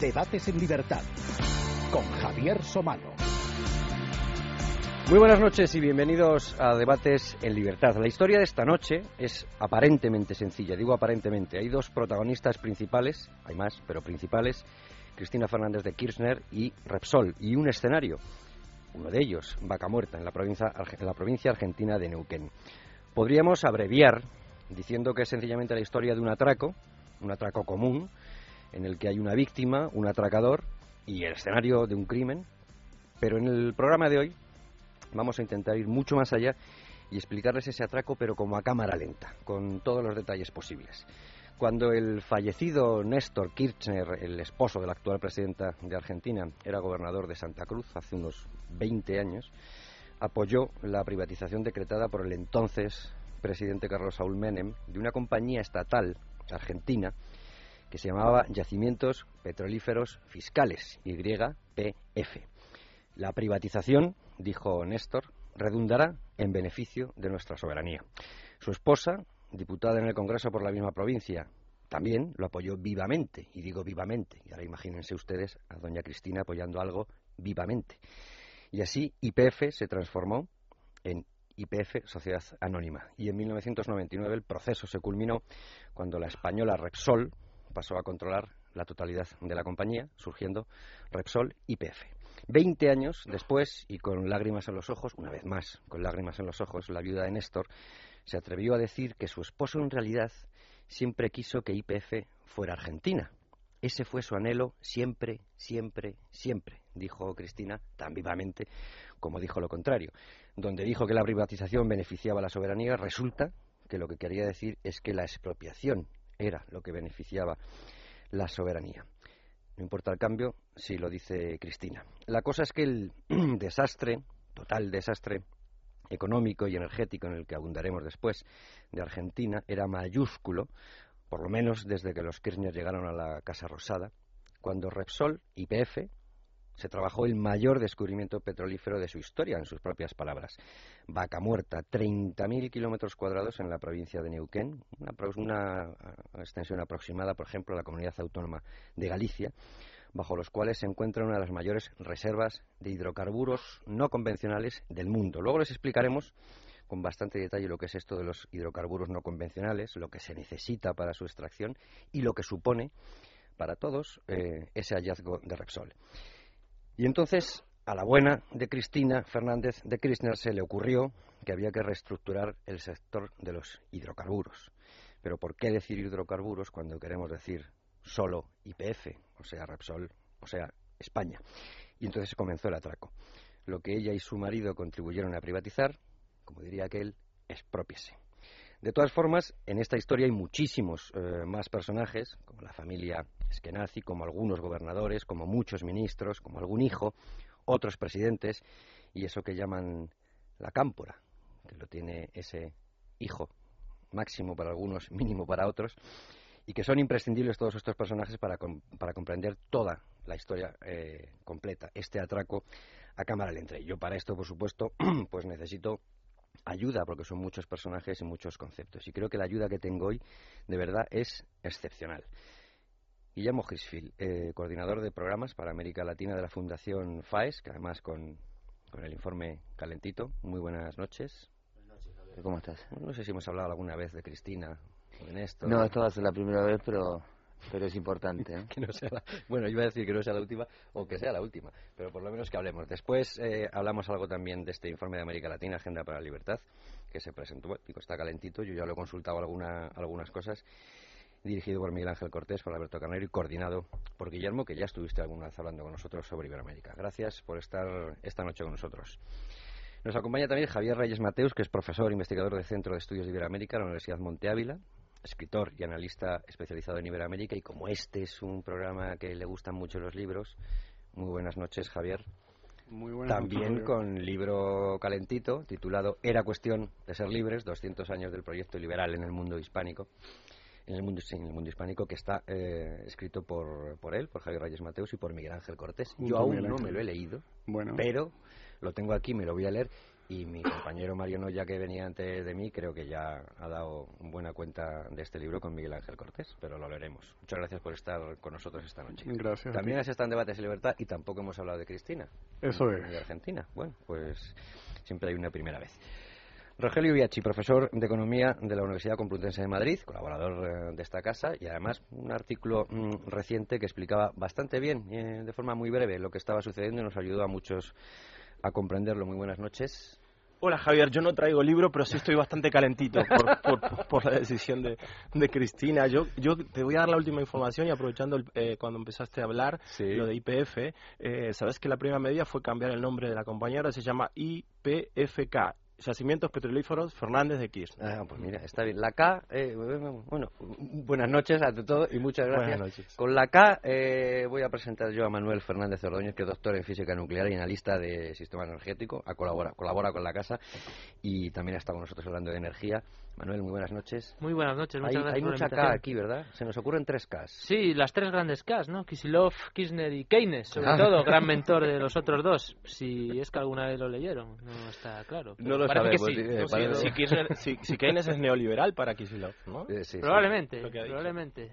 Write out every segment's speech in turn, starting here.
Debates en Libertad con Javier Somano. Muy buenas noches y bienvenidos a Debates en Libertad. La historia de esta noche es aparentemente sencilla, digo aparentemente. Hay dos protagonistas principales, hay más, pero principales, Cristina Fernández de Kirchner y Repsol, y un escenario, uno de ellos, Vaca Muerta, en la provincia, en la provincia argentina de Neuquén. Podríamos abreviar diciendo que es sencillamente la historia de un atraco, un atraco común, en el que hay una víctima, un atracador y el escenario de un crimen. Pero en el programa de hoy vamos a intentar ir mucho más allá y explicarles ese atraco, pero como a cámara lenta, con todos los detalles posibles. Cuando el fallecido Néstor Kirchner, el esposo de la actual presidenta de Argentina, era gobernador de Santa Cruz hace unos 20 años, apoyó la privatización decretada por el entonces presidente Carlos Saúl Menem de una compañía estatal argentina que se llamaba Yacimientos Petrolíferos Fiscales, YPF. La privatización, dijo Néstor, redundará en beneficio de nuestra soberanía. Su esposa, diputada en el Congreso por la misma provincia, también lo apoyó vivamente, y digo vivamente, y ahora imagínense ustedes a doña Cristina apoyando algo vivamente. Y así IPF se transformó en IPF Sociedad Anónima. Y en 1999 el proceso se culminó cuando la española Repsol, pasó a controlar la totalidad de la compañía, surgiendo Repsol YPF. Veinte años después, y con lágrimas en los ojos, una vez más, con lágrimas en los ojos, la viuda de Néstor se atrevió a decir que su esposo en realidad siempre quiso que YPF fuera Argentina. Ese fue su anhelo siempre, siempre, siempre, dijo Cristina tan vivamente como dijo lo contrario. Donde dijo que la privatización beneficiaba a la soberanía, resulta que lo que quería decir es que la expropiación era lo que beneficiaba la soberanía. No importa el cambio si lo dice Cristina. La cosa es que el desastre, total desastre económico y energético en el que abundaremos después de Argentina era mayúsculo, por lo menos desde que los Kirchner llegaron a la Casa Rosada, cuando Repsol, YPF, se trabajó el mayor descubrimiento petrolífero de su historia, en sus propias palabras. Vaca Muerta, 30.000 kilómetros cuadrados en la provincia de Neuquén, una, una, extensión aproximada, por ejemplo, a la comunidad autónoma de Galicia, bajo los cuales se encuentra una de las mayores reservas de hidrocarburos no convencionales del mundo. Luego les explicaremos con bastante detalle lo que es esto de los hidrocarburos no convencionales, lo que se necesita para su extracción y lo que supone para todos eh, ese hallazgo de Repsol. Y entonces, a la buena de Cristina Fernández de Kirchner se le ocurrió que había que reestructurar el sector de los hidrocarburos. Pero ¿por qué decir hidrocarburos cuando queremos decir solo IPF, o sea, Repsol, o sea, España? Y entonces comenzó el atraco. Lo que ella y su marido contribuyeron a privatizar, como diría aquel, expropiese. De todas formas, en esta historia hay muchísimos eh, más personajes, como la familia Eskenazi, como algunos gobernadores, como muchos ministros, como algún hijo, otros presidentes, y eso que llaman la cámpora, que lo tiene ese hijo, máximo para algunos, mínimo para otros, y que son imprescindibles todos estos personajes para, para comprender toda la historia eh, completa, este atraco a cámara lenta. Yo para esto, por supuesto, pues necesito ayuda, porque son muchos personajes y muchos conceptos. Y creo que la ayuda que tengo hoy, de verdad, es excepcional. Guillermo Gisfield, eh, coordinador de programas para América Latina de la Fundación FAES, que además con, con el informe calentito. Muy buenas noches. Buenas noches, Javier. ¿Cómo estás? No sé si hemos hablado alguna vez de Cristina o de Néstor. No, esta va a ser la primera vez, pero pero es importante. ¿eh? que no sea la, bueno, iba a decir que no sea la última o que sea la última, pero por lo menos que hablemos. Después eh, hablamos algo también de este informe de América Latina, Agenda para la Libertad, que se presentó, bueno, está calentito, yo ya lo he consultado alguna, algunas cosas, dirigido por Miguel Ángel Cortés, por Alberto Carnero y coordinado por Guillermo, que ya estuviste alguna vez hablando con nosotros sobre Iberoamérica. Gracias por estar esta noche con nosotros. Nos acompaña también Javier Reyes Mateus, que es profesor investigador del Centro de Estudios de Iberoamérica de la Universidad Monte Ávila, escritor y analista especializado en Iberoamérica y como este es un programa que le gustan mucho los libros, muy buenas noches Javier. Muy buenas También con libro calentito titulado Era cuestión de ser libres, 200 años del proyecto liberal en el mundo hispánico. En el mundo, en el mundo hispánico que está eh, escrito por, por él, por Javier Reyes Mateus y por Miguel Ángel Cortés. Yo aún no me lo he leído, bueno. pero lo tengo aquí, me lo voy a leer y mi compañero Mario Noya, que venía antes de mí, creo que ya ha dado buena cuenta de este libro con Miguel Ángel Cortés, pero lo leeremos. Muchas gracias por estar con nosotros esta noche. Gracias. También has estado en Debates y Libertad y tampoco hemos hablado de Cristina. Eso es. De Argentina. Bueno, pues siempre hay una primera vez. Rogelio Biachi, profesor de Economía de la Universidad Complutense de Madrid, colaborador eh, de esta casa y además un artículo mm, reciente que explicaba bastante bien, eh, de forma muy breve, lo que estaba sucediendo y nos ayudó a muchos a comprenderlo. Muy buenas noches. Hola Javier, yo no traigo libro, pero sí estoy bastante calentito por, por, la decisión de, de, Cristina. Yo, yo te voy a dar la última información y aprovechando eh, cuando empezaste a hablar lo de IPF, eh, sabes que la primera medida fue cambiar el nombre de la compañía, ahora se llama IPFK, Yacimientos Petrolíferos Fernández de Kirchner. Ah, pues mira, está bien. La K, eh, bueno, buenas noches ante todo y muchas gracias. Buenas noches. Con la K eh, voy a presentar yo a Manuel Fernández Ordóñez, que es doctor en física nuclear y analista de sistema energético, a colabora, colabora con la casa y también ha estado con nosotros hablando de energía. Manuel, muy buenas noches. Muy buenas noches, muchas hay, gracias Hay mucha K aquí, ¿verdad? Se nos ocurren tres Ks. Sí, las tres grandes Ks, ¿no? Kisilov, Kirchner y Keynes, sobre ah. todo, gran mentor de los otros dos. Si es que alguna vez lo leyeron, no está claro. No lo sabemos. Si, si, Keynes es neoliberal para Kisilov, ¿no? Eh, probablemente, probablemente.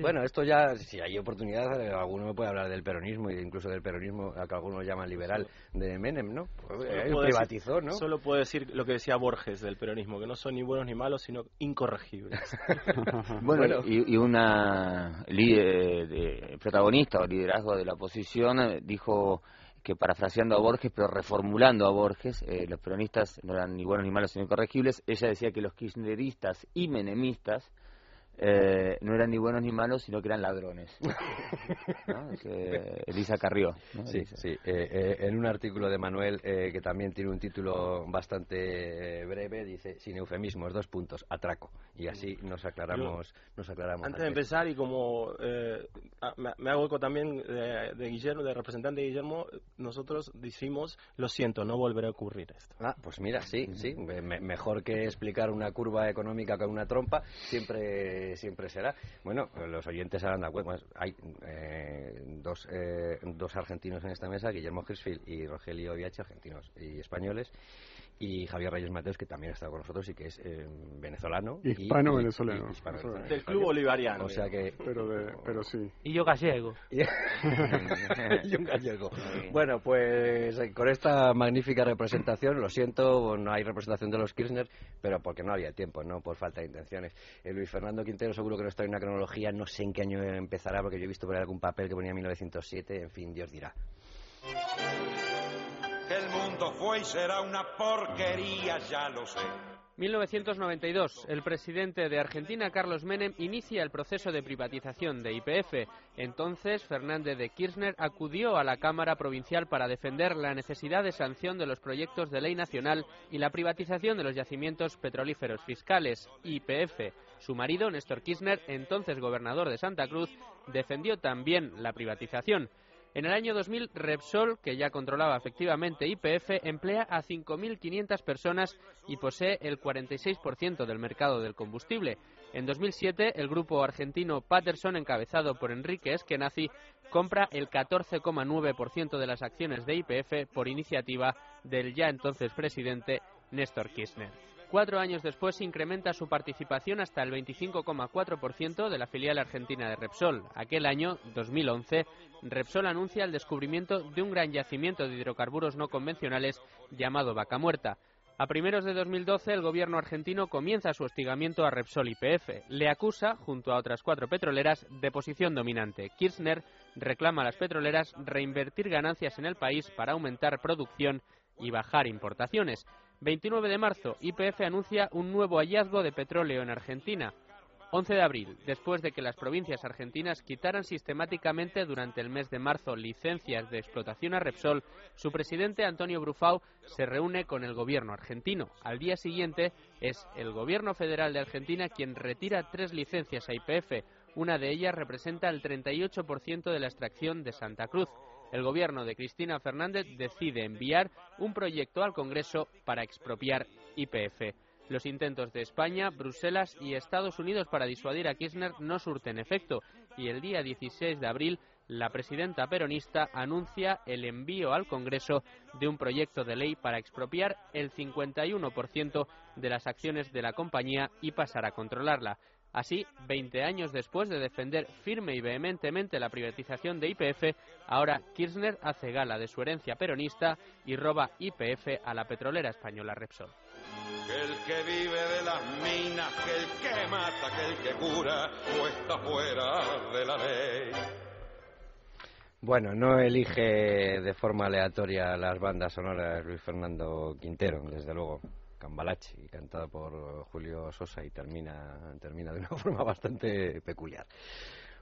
Bueno, esto ya, si hay oportunidad, eh, alguno me puede hablar del peronismo y incluso del peronismo, a que algunos llaman liberal, de Menem, ¿no? Eh, privatizó, ¿no? Solo puedo decir lo que decía Borges del peronismo, que no son ni buenos ni malos, sino incorregibles. bueno, Y, una líder, protagonista o liderazgo de la oposición eh, dijo que parafraseando a Borges, pero reformulando a Borges, los peronistas no eran ni buenos ni malos, sino incorregibles. Ella decía que los kirchneristas y menemistas eh, no eran ni buenos ni malos, sino que eran ladrones. Elisa Carrió. Sí, sí. Eh, eh, en un artículo de Manuel, que también tiene un título bastante breve, dice, sin eufemismos, dos puntos, atraco. Y así nos aclaramos. nos aclaramos antes, de empezar, y como me, hago eco también de, Guillermo, de representante de Guillermo, nosotros decimos, lo siento, no volverá a ocurrir esto. Ah, pues mira, sí, sí. mejor que explicar una curva económica con una trompa, siempre siempre será. Bueno, los oyentes harán la cuenta. Hay eh, dos, eh, dos argentinos en esta mesa, Guillermo Hirschfield y Rogelio Viache, argentinos y españoles y Javier Reyes Mateos, que también ha estado con nosotros y que es eh, venezolano. Hispano-venezolano. Del club bolivariano. O sea que... Pero, pero sí. Y yo gallego. y un gallego. Bueno, pues eh, con esta magnífica representación, lo siento, no hay representación de los Kirchner, pero porque no había tiempo, no por falta de intenciones. Eh, Luis Fernando Quintero seguro que no está en una cronología, no sé en qué año empezará, porque yo he visto por ahí algún papel que ponía 1907, en fin, Dios dirá el mundo fue y será una porquería, ya lo sé. 1992. El presidente de Argentina, Carlos Menem, inicia el proceso de privatización de IPF. Entonces, Fernández de Kirchner acudió a la Cámara Provincial para defender la necesidad de sanción de los proyectos de ley nacional y la privatización de los yacimientos petrolíferos fiscales, IPF. Su marido, Néstor Kirchner, entonces gobernador de Santa Cruz, defendió también la privatización. En el año 2000, Repsol, que ya controlaba efectivamente IPF, emplea a 5.500 personas y posee el 46% del mercado del combustible. En 2007, el grupo argentino Patterson, encabezado por Enrique Eskenazi, compra el 14,9% de las acciones de IPF por iniciativa del ya entonces presidente Néstor Kirchner. Cuatro años después incrementa su participación hasta el 25,4% de la filial argentina de Repsol. Aquel año, 2011, Repsol anuncia el descubrimiento de un gran yacimiento de hidrocarburos no convencionales llamado Vaca Muerta. A primeros de 2012, el gobierno argentino comienza su hostigamiento a Repsol YPF. Le acusa, junto a otras cuatro petroleras, de posición dominante. Kirchner reclama a las petroleras reinvertir ganancias en el país para aumentar producción y bajar importaciones. 29 de marzo, YPF anuncia un nuevo hallazgo de petróleo en Argentina. 11 de abril, después de que las provincias argentinas quitaran sistemáticamente durante el mes de marzo licencias de explotación a Repsol, su presidente Antonio Brufau se reúne con el gobierno argentino. Al día siguiente es el gobierno federal de Argentina quien retira tres licencias a YPF. Una de ellas representa el 38% de la extracción de Santa Cruz el gobierno de Cristina Fernández decide enviar un proyecto al Congreso para expropiar IPF. Los intentos de España, Bruselas y Estados Unidos para disuadir a Kirchner no surten efecto y el día 16 de abril la presidenta peronista anuncia el envío al Congreso de un proyecto de ley para expropiar el 51% de las acciones de la compañía y pasar a controlarla. Así, 20 años después de defender firme y vehementemente la privatización de IPF, ahora Kirchner hace gala de su herencia peronista y roba IPF a la petrolera española Repsol. el que vive de las minas, que el que mata, que el que cura, o está fuera de la ley. Bueno, no elige de forma aleatoria las bandas sonoras Luis Fernando Quintero, desde luego. Cambalache, cantado por Julio Sosa y termina, termina de una forma bastante peculiar.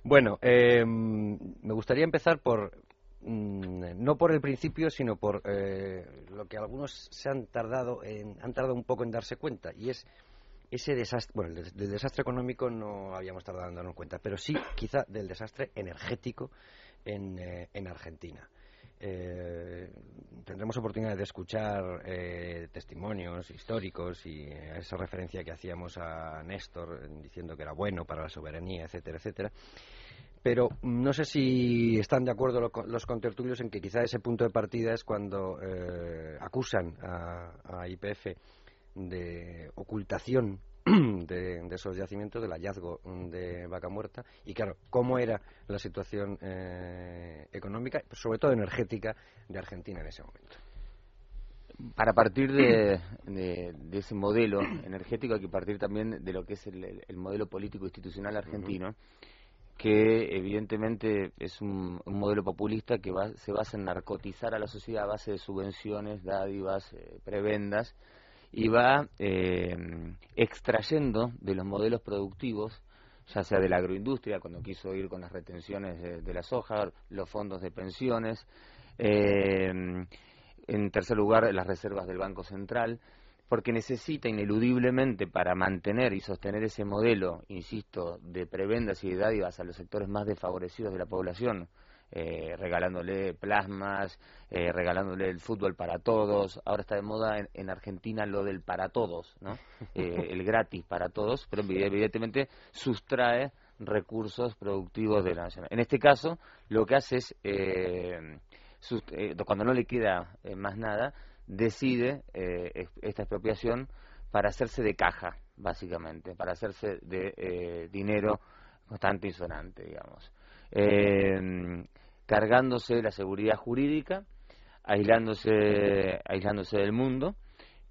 Bueno, eh, me gustaría empezar por, mm, no por el principio, sino por eh, lo que algunos se han tardado, en, han tardado un poco en darse cuenta, y es ese desastre, bueno, del desastre económico no habíamos tardado en darnos cuenta, pero sí quizá del desastre energético en, eh, en Argentina. Eh, tendremos oportunidad de escuchar eh, testimonios históricos y esa referencia que hacíamos a Néstor diciendo que era bueno para la soberanía, etcétera, etcétera. Pero no sé si están de acuerdo los contertulios en que quizá ese punto de partida es cuando acusan a, a IPF de ocultación de, esos yacimientos, del hallazgo de vaca muerta y, claro, cómo era la situación eh, económica, sobre todo energética, de Argentina en ese momento. Para partir de, ese modelo energético hay que partir también de lo que es el, modelo político institucional argentino, que evidentemente es un, modelo populista que se basa en narcotizar a la sociedad a base de subvenciones, dádivas, eh, prebendas, y va eh, extrayendo de los modelos productivos, ya sea de la agroindustria, cuando quiso ir con las retenciones de, la soja, los fondos de pensiones, eh, en tercer lugar, las reservas del Banco Central, porque necesita ineludiblemente para mantener y sostener ese modelo, insisto, de prebendas y de dádivas a los sectores más desfavorecidos de la población, eh, regalándole plasmas, eh, regalándole el fútbol para todos. Ahora está de moda en, Argentina lo del para todos, ¿no? Eh, el gratis para todos, pero evidentemente sustrae recursos productivos de la nación. En este caso, lo que hace es, cuando no le queda más nada, decide esta expropiación para hacerse de caja, básicamente, para hacerse de dinero constante y sonante, digamos cargándose la seguridad jurídica, aislándose, aislándose del mundo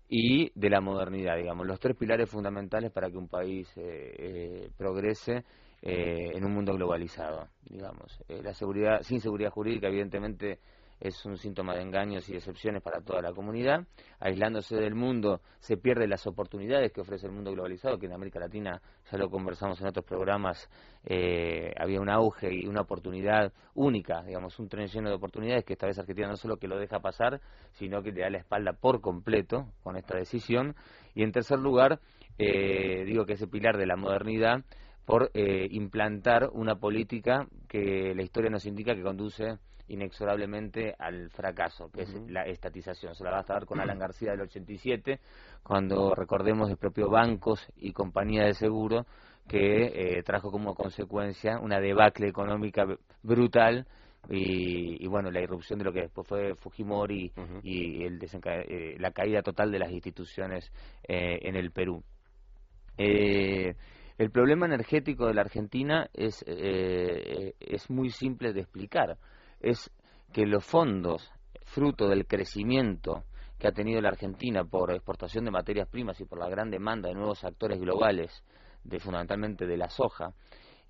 y de la modernidad, digamos, los tres pilares fundamentales para que un país eh, eh, progrese eh, en un mundo globalizado, digamos. la seguridad, sin seguridad jurídica, evidentemente, es un síntoma de engaños y decepciones para toda la comunidad. Aislándose del mundo, se pierden las oportunidades que ofrece el mundo globalizado, que en América Latina, ya lo conversamos en otros programas, eh, había un auge y una oportunidad única, digamos, un tren lleno de oportunidades que esta vez Argentina no solo que lo deja pasar, sino que le da la espalda por completo con esta decisión. Y en tercer lugar, eh, digo que ese pilar de la modernidad por eh, implantar una política que la historia nos indica que conduce inexorablemente al fracaso, que es la estatización. Se la va a estar con Alan García del 87, cuando recordemos el propio bancos y compañía de seguro que eh, trajo como consecuencia una debacle económica brutal y, bueno, la irrupción de lo que después fue Fujimori y el eh, la caída total de las instituciones eh, en el Perú. el problema energético de la Argentina es, es muy simple de explicar es que los fondos, fruto del crecimiento que ha tenido la Argentina por exportación de materias primas y por la gran demanda de nuevos actores globales, de fundamentalmente de la soja,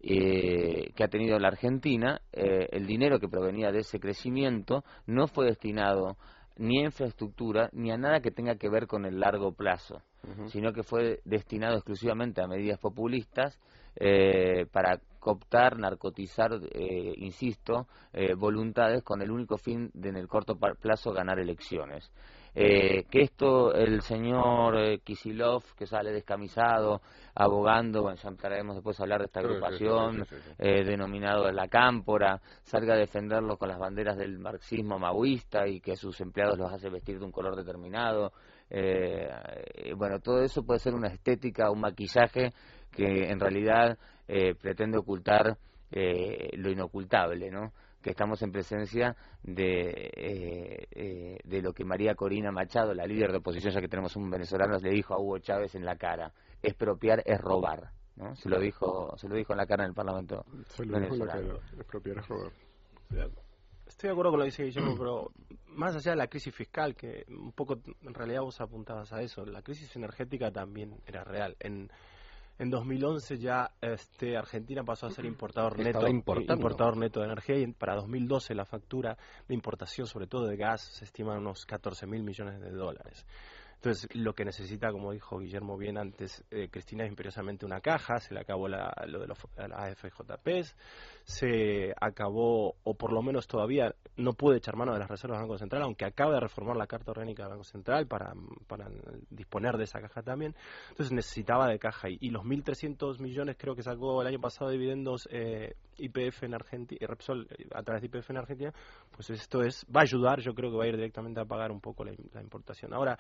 eh, que ha tenido la Argentina, eh, el dinero que provenía de ese crecimiento no fue destinado ni a infraestructura ni a nada que tenga que ver con el largo plazo, sino que fue destinado exclusivamente a medidas populistas eh, para cooptar, narcotizar, eh, insisto, eh, voluntades con el único fin de en el corto plazo ganar elecciones. Eh, que esto el señor eh, Kisilov, que sale descamisado, abogando, bueno, ya entraremos después a hablar de esta agrupación, eh, denominado La Cámpora, salga a defenderlo con las banderas del marxismo maoísta y que sus empleados los hace vestir de un color determinado, bueno, todo eso puede ser una estética, un maquillaje que en realidad pretende ocultar lo inocultable, ¿no? que estamos en presencia de, eh, eh, de lo que María Corina Machado, la líder de oposición, ya que tenemos un venezolano, le dijo a Hugo Chávez en la cara, expropiar es robar. ¿no? Se lo dijo se lo dijo en la cara en el Parlamento se lo dijo en la cara, expropiar es robar. Estoy de acuerdo con lo que dice Guillermo, pero más allá de la crisis fiscal, que un poco en realidad vos apuntabas a eso, la crisis energética también era real. En, en 2011 ya este, Argentina pasó a ser importador neto, importador neto de energía y para 2012 la factura de importación, sobre todo de gas, se estima en unos 14 mil millones de dólares. Entonces, lo que necesita, como dijo Guillermo bien antes, eh, Cristina es imperiosamente una caja, se le acabó la, lo de los AFJPs, se acabó, o por lo menos todavía no puede echar mano de las reservas del Banco Central, aunque acaba de reformar la Carta Orgánica del Banco Central para, para disponer de esa caja también. Entonces necesitaba de caja y, y los 1.300 millones creo que sacó el año pasado de dividendos eh, IPF en Argentina, Repsol eh, a través de IPF en Argentina, pues esto es va a ayudar, yo creo que va a ir directamente a pagar un poco la, importación. Ahora,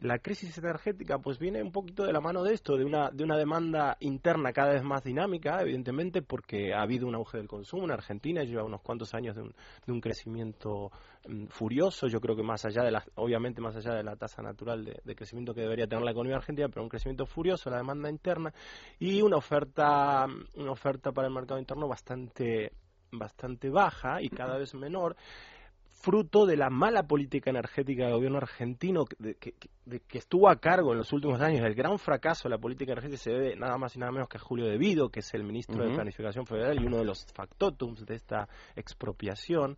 la crisis energética pues viene un poquito de la mano de esto, de una, de una demanda interna cada vez más dinámica, evidentemente, porque ha habido un auge del consumo. En Argentina, lleva unos cuantos años de un, de un crecimiento mm, furioso, yo creo que más allá de la, obviamente más allá de la tasa natural de, de, crecimiento que debería tener la economía argentina, pero un crecimiento furioso, la demanda interna y una oferta, una oferta para el mercado interno bastante bastante, baja y cada vez menor fruto de la mala política energética del gobierno argentino de, que, estuvo a cargo en los últimos años. El gran fracaso de la política energética se debe nada más y nada menos que a Julio Devido, que es el ministro de Planificación Federal y uno de los factotums de esta expropiación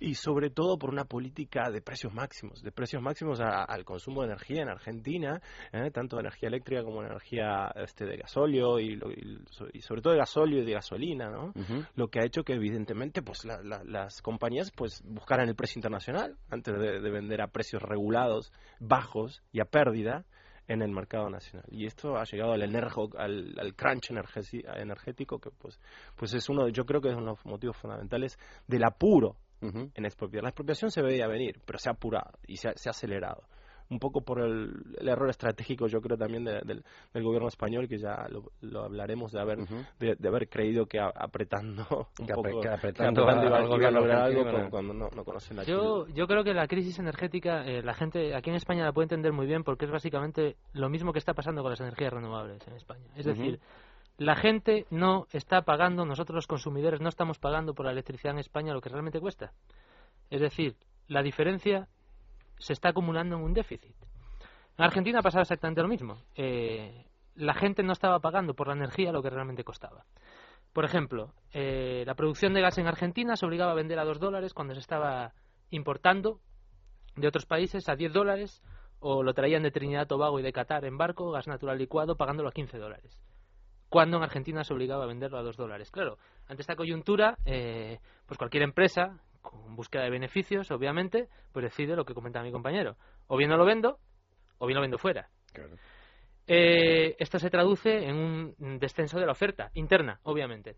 y sobre todo por una política de precios máximos, de precios máximos al consumo de energía en Argentina, ¿eh? tanto de energía eléctrica como de energía este, de gasóleo y, y, sobre todo de gasóleo y de gasolina, ¿no? Lo que ha hecho que evidentemente pues las compañías pues buscaran el precio internacional antes de, vender a precios regulados, bajos y a pérdida en el mercado nacional. Y esto ha llegado al, energo, al, al crunch energético que pues, pues es uno, yo creo que es uno de los motivos fundamentales del apuro en expropiar. La expropiación se veía venir, pero se ha apurado y se ha, acelerado. Un poco por el, error estratégico, yo creo, también del, gobierno español, que ya lo, hablaremos de haber, de, haber creído que apretando un poco, que apretando, a lograr algo cuando, no, conocen la yo, yo creo que la crisis energética, eh, la gente aquí en España la puede entender muy bien porque es básicamente lo mismo que está pasando con las energías renovables en España. Es decir, la gente no está pagando, nosotros los consumidores no estamos pagando por la electricidad en España lo que realmente cuesta. Es decir, la diferencia se está acumulando en un déficit. En Argentina pasaba exactamente lo mismo. Eh, la gente no estaba pagando por la energía lo que realmente costaba. Por ejemplo, eh, la producción de gas en Argentina se obligaba a vender a dos dólares cuando se estaba importando de otros países a 10 dólares o lo traían de Trinidad, Tobago y de Qatar en barco, gas natural licuado, pagándolo a 15 dólares cuando en Argentina se obligaba a venderlo a dos dólares. Claro, ante esta coyuntura, eh, pues cualquier empresa, con búsqueda de beneficios, obviamente, pues decide lo que comenta mi compañero. O bien no lo vendo, o bien lo vendo fuera. Eh, esto se traduce en un descenso de la oferta interna, obviamente,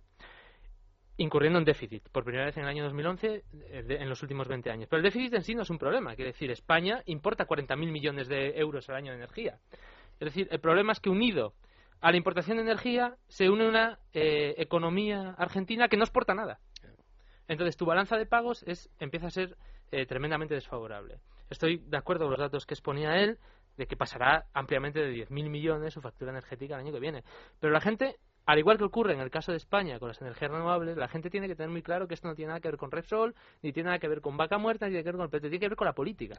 incurriendo en déficit, por primera vez en el año 2011, eh, en los últimos 20 años. Pero el déficit en sí no es un problema, quiere decir, España importa 40.000 millones de euros al año de energía. Es decir, el problema es que unido a la importación de energía se une una eh, economía argentina que no exporta nada. Entonces tu balanza de pagos es, empieza a ser eh, tremendamente desfavorable. Estoy de acuerdo con los datos que exponía él de que pasará ampliamente de 10.000 millones su factura energética el año que viene. Pero la gente al igual que ocurre en el caso de España con las energías renovables, la gente tiene que tener muy claro que esto no tiene nada que ver con Repsol, ni tiene nada que ver con vaca muerta, ni tiene que ver con el tiene que ver con la política.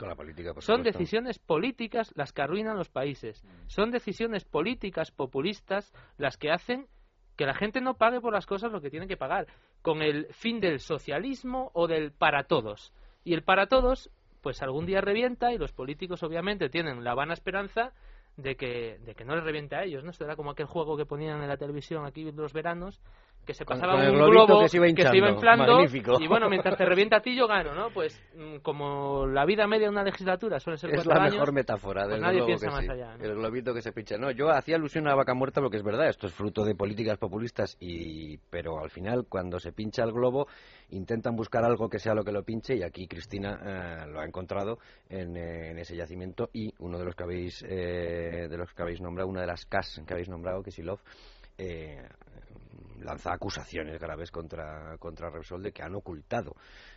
Son decisiones políticas las que arruinan los países. Son decisiones políticas populistas las que hacen que la gente no pague por las cosas lo que tiene que pagar, con el fin del socialismo o del para todos. Y el para todos, pues algún día revienta y los políticos obviamente tienen la vana esperanza de que, de que no les reviente a ellos, ¿no? Esto era como aquel juego que ponían en la televisión aquí los veranos, que se pasaba un globo que se, iba inflando y bueno, mientras te revienta a ti yo gano, ¿no? Pues mm, como la vida media de una legislatura suele ser es la mejor metáfora pues del nadie piensa más allá. El globito que se pincha. No, yo hacía alusión a la vaca muerta porque es verdad, esto es fruto de políticas populistas y pero al final cuando se pincha el globo intentan buscar algo que sea lo que lo pinche y aquí Cristina eh, lo ha encontrado en, eh, en, ese yacimiento y uno de los que habéis eh, de los que habéis nombrado, una de las CAS que habéis nombrado, que Silov, eh, lanza acusaciones graves contra, contra Repsol de que han ocultado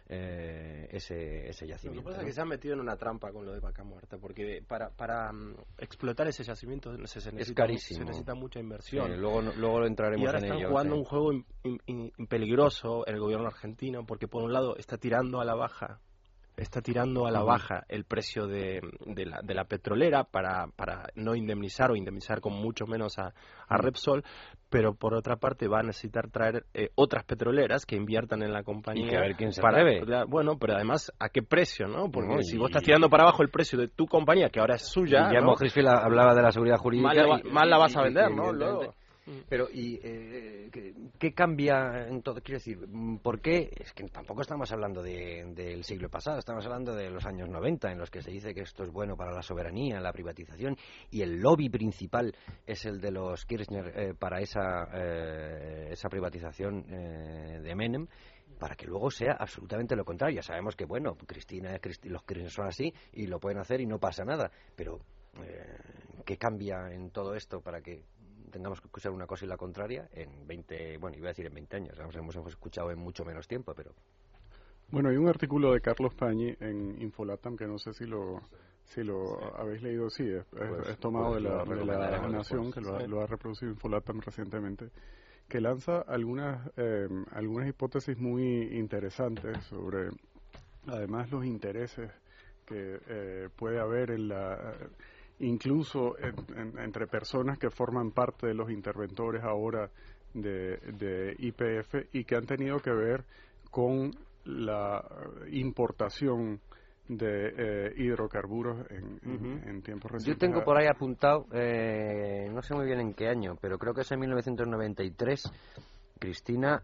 eh, ese, ese yacimiento. Lo que pasa es que se han metido en una trampa con lo de vaca muerta, porque para, para um, explotar ese yacimiento se, necesita, es carísimo. se necesita mucha inversión. Sí, luego, luego entraremos y ahora en están ello, jugando sí. un juego in, in, in peligroso el gobierno argentino, porque por un lado está tirando a la baja está tirando a la baja el precio de, de, la, de la petrolera para, para no indemnizar o indemnizar con mucho menos a, a Repsol, pero por otra parte va a necesitar traer eh, otras petroleras que inviertan en la compañía. Y que a ver quién se para. Bueno, pero además, ¿a qué precio? no Porque No, si y- vos estás tirando para abajo el precio de tu compañía, que ahora es suya, Guillermo ¿no? Crisfield hablaba de la seguridad jurídica. Mal la va- y- la vas a y- vender, y- ¿no? Luego. Pero, ¿y eh, ¿qué, qué cambia en todo? Quiero decir, ¿por qué? Es que tampoco estamos hablando de- del siglo pasado, estamos hablando de los años 90, en los que se dice que esto es bueno para la soberanía, la privatización, y el lobby principal es el de los Kirchner eh, para esa, eh, esa privatización eh, de Menem para que luego sea absolutamente lo contrario. Ya sabemos que, bueno, Cristina, Cristi- los Kirchner son así y lo pueden hacer y no pasa nada, pero eh, ¿qué cambia en todo esto para que tengamos que escuchar una cosa y la contraria en 20, bueno, iba a decir en 20 años, hemos hemos escuchado en mucho menos tiempo, pero Bueno, hay un artículo de Carlos Pañi en Infolatam que no sé si lo si lo habéis leído, sí, es, Pues- tomado pues de la, de la Nación, que lo sí. lo ha reproducido Infolatam recientemente, que lanza algunas, eh, algunas hipótesis muy interesantes sobre, además, los intereses que eh, puede haber en la incluso en- en- entre personas que forman parte de los interventores ahora de, de IPF y que han tenido que ver con la importación de eh, hidrocarburos en, en- en tiempos yo recientes. tengo por ahí apuntado, eh, no sé muy bien en qué año, pero creo que es en 1993, Cristina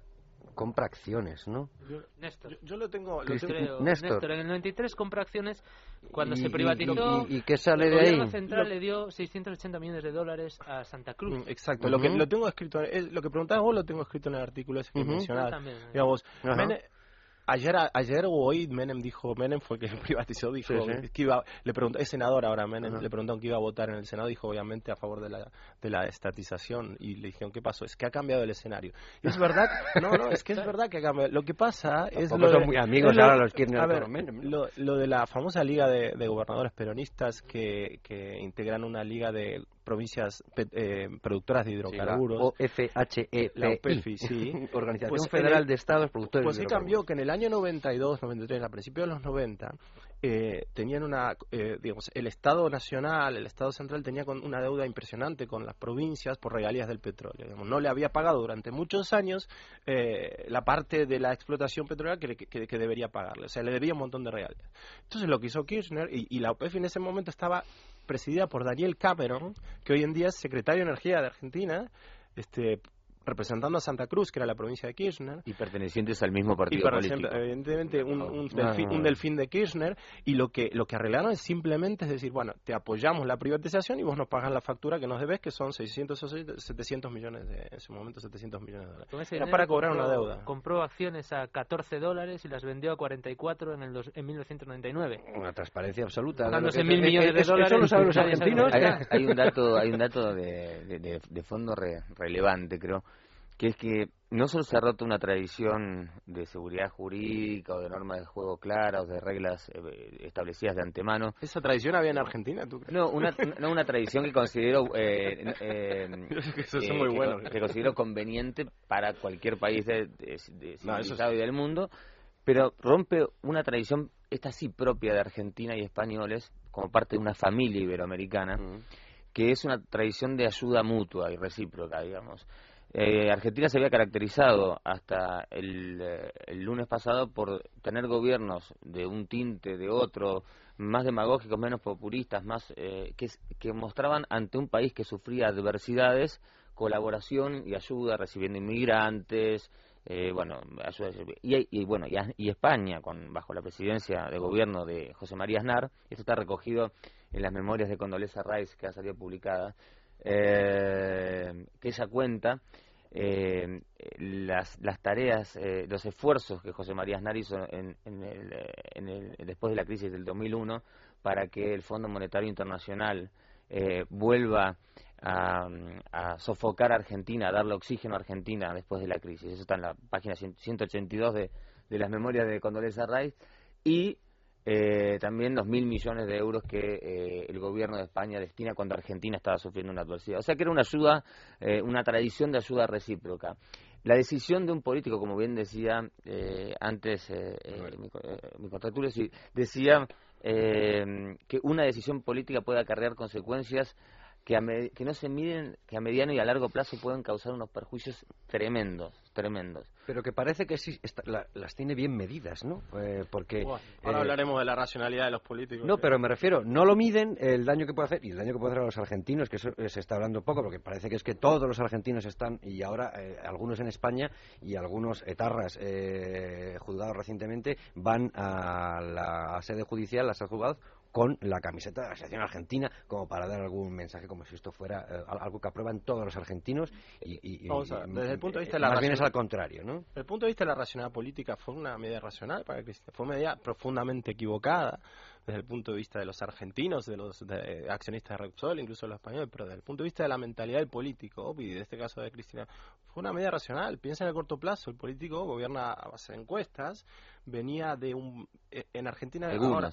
compra acciones, ¿no? Néstor. Yo, yo lo tengo, lo tengo- Néstor. Néstor, en el 93 compra acciones cuando Y- se privatizó. y- y qué sale el de ahí? gobierno central le dio 680 millones de dólares a Santa Cruz. Mm, Exacto, lo que lo tengo escrito, es- lo que preguntabas vos lo tengo escrito en el artículo ese que Ujú. mencionabas. Yo también. Digamos, ayer, ayer o hoy Menem dijo, Menem fue que privatizó, dijo Sí, sí. que iba, le preguntó, es senador ahora Menem, le preguntaron que iba a votar en el Senado, dijo obviamente a favor de la, de la estatización y le dijeron, ¿qué pasó? Es que ha cambiado el escenario. Y es verdad, no, no, es que es verdad que ha cambiado. Lo que pasa es lo son de- muy amigos lo- ahora los Kirchner a ver, Menem, ¿no? lo, lo de la famosa liga de, de gobernadores peronistas que, que integran una liga de provincias pe- eh, productoras de Sí, la hidrocarburos. OFHEPI, La OPEFI, sí. Organización Pues Federal el- de Estados Productores Pues de sí cambió que en el año 92, 93, a principios de los 90, eh, tenían una, eh, digamos, el Estado Nacional, el Estado Central tenía con una deuda impresionante con las provincias por regalías del petróleo. Digamos, no le había pagado durante muchos años eh, la parte de la explotación petrolera que, que- que debería pagarle. O sea, le debía un montón de regalías. Entonces lo que hizo Kirchner, y, y la OPEF en ese momento estaba presidida por Daniel Cameron, que hoy en día es secretario de Energía de Argentina, este representando a Santa Cruz, que era la provincia de Kirchner, Y pertenecientes al mismo y partido para político. evidentemente un, un, Ah, delfín, ah. un delfín de Kirchner y lo que lo que arreglaron es simplemente es decir bueno te apoyamos la privatización y vos nos pagas la factura que nos debes que son 600 o 700 millones de, en su momento 700 millones de dólares era para cobrar compró- una deuda Compró acciones a 14 dólares y las vendió a 44 en, el dos- en 1999. Una transparencia absoluta. Que- mil millones de dólares. Eso lo saben los argentinos. hay, hay un dato hay un dato de, de, de- de fondo re- relevante creo que es que no solo se ha roto una tradición de seguridad jurídica o de normas de juego claras o de reglas eh, establecidas de antemano. Esa tradición había en Argentina tú crees no una no una tradición que considero eh, eh, eso es eh, muy bueno. que considero conveniente para cualquier país de, de- No, y del mundo pero rompe una tradición esta sí propia de Argentina y españoles como parte de una familia iberoamericana que es una tradición de ayuda mutua y recíproca, digamos. Eh, Argentina se había caracterizado hasta el, eh, el lunes pasado por tener gobiernos de un tinte, de otro, más demagógicos, menos populistas, más eh, que, mostraban ante un país que sufría adversidades colaboración y ayuda recibiendo inmigrantes, eh, bueno, y, bueno, y, España, con, bajo la presidencia de gobierno de José María Aznar, esto está recogido en las memorias de Condoleza Rice que ha salido publicada, eh, que ella cuenta eh, las, las tareas, eh, los esfuerzos que José María Aznar hizo en, el, después de la crisis del 2001 para que el Fondo Monetario Internacional vuelva a, sofocar a Argentina, a darle oxígeno a Argentina después de la crisis. Eso está en la página 182 de, de las memorias de Condoleezza Rice. Y eh, también los mil millones de euros que eh, el gobierno de España destina cuando Argentina estaba sufriendo una adversidad. O sea que era una ayuda, eh, una tradición de ayuda recíproca. La decisión de un político, como bien decía antes mi, mi decía que una decisión política puede acarrear consecuencias que, que no se miden, que a mediano y a largo plazo pueden causar unos perjuicios tremendos, tremendos. Pero que parece que sí las tiene bien medidas, ¿no? Eh, porque ahora eh, hablaremos de la racionalidad de los políticos. No, pero me refiero, no lo miden el daño que puede hacer y el daño que puede hacer a los argentinos, que eso se está hablando poco, porque parece que es que todos los argentinos están y ahora eh, algunos en España y algunos etarras juzgados recientemente van a la sede judicial, a ser juzgados con la camiseta de la selección argentina como para dar algún mensaje como si esto fuera eh, algo que aprueban todos los argentinos y, desde el punto de vista de la más bien es al contrario ¿no? desde el punto de vista de la racionalidad política fue una medida racional para Cristina fue una medida profundamente equivocada desde el punto de vista de los argentinos, de los accionistas de Repsol, incluso de los españoles, pero desde el punto de vista de la mentalidad del político, y de este caso de Cristina, fue una medida racional. Piensa en el corto plazo, el político gobierna a base de encuestas, venía de un... Eh, en Argentina ahora,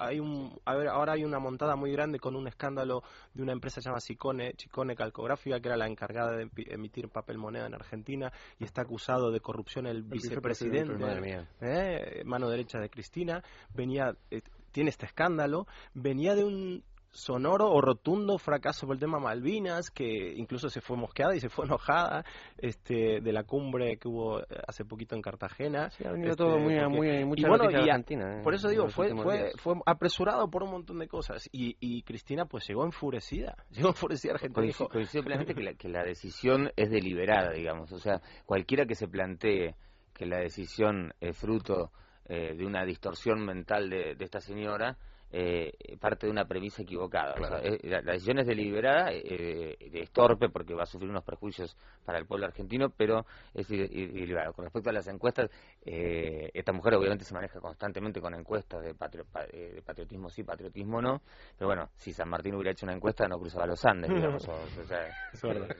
hay, un, ahora hay una montada muy grande con un escándalo de una empresa llamada Chicone, Chicone Calcográfica, que era la encargada de emitir papel moneda en Argentina, y está acusado de corrupción el, vicepresidente, eh, mano derecha de Cristina, venía... Eh, tiene este escándalo, venía de un sonoro o rotundo fracaso por el tema Malvinas, que incluso se fue mosqueada y se fue enojada este, de la cumbre que hubo eh, hace poquito en Cartagena. Sí, ha venido todo muy, muy, mucha y bueno, Argentina. Eh, por eso digo, fue, fue, fue, apresurado por un montón de cosas. Y, y Cristina pues llegó enfurecida, llegó enfurecida a Argentina. Coincido, plenamente que la, que la decisión es deliberada, digamos. O sea, cualquiera que se plantee que la decisión es fruto eh, de una distorsión mental de, de esta señora, eh, parte de una premisa equivocada. Eh, la, decisión es deliberada, eh, es torpe porque va a sufrir unos perjuicios para el pueblo argentino, pero es deliberada. Con respecto a las encuestas, eh, esta mujer obviamente se maneja constantemente con encuestas de, de, patriotismo sí, patriotismo no, pero bueno, si San Martín hubiera hecho una encuesta no cruzaba los Andes, digamos, o, sea,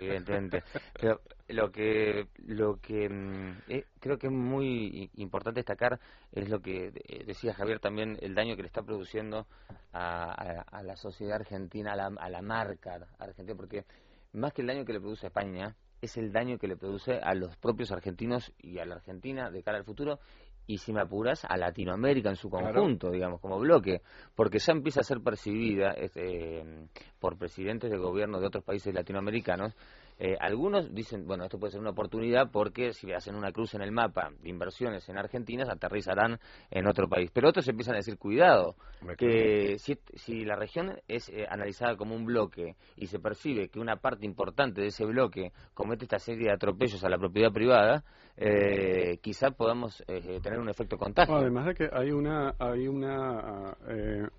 evidentemente. Pero lo que, lo que mm, creo que es muy importante destacar es lo que decía Javier también, el daño que le está produciendo a, la sociedad argentina, a la, a la marca argentina, porque más que el daño que le produce a España, es el daño que le produce a los propios argentinos y a la Argentina de cara al futuro y si me apuras a Latinoamérica en su conjunto, digamos, como bloque, porque ya empieza a ser percibida este, por presidentes de gobierno de otros países latinoamericanos eh, algunos dicen, bueno, esto puede ser una oportunidad porque si hacen una cruz en el mapa de inversiones en Argentina, se aterrizarán en otro país. Pero otros empiezan a decir, cuidado, que si, la región es eh, analizada como un bloque y se percibe que una parte importante de ese bloque comete esta serie de atropellos a la propiedad privada, eh, quizá podamos eh, tener un efecto contagio. además de que hay una hay una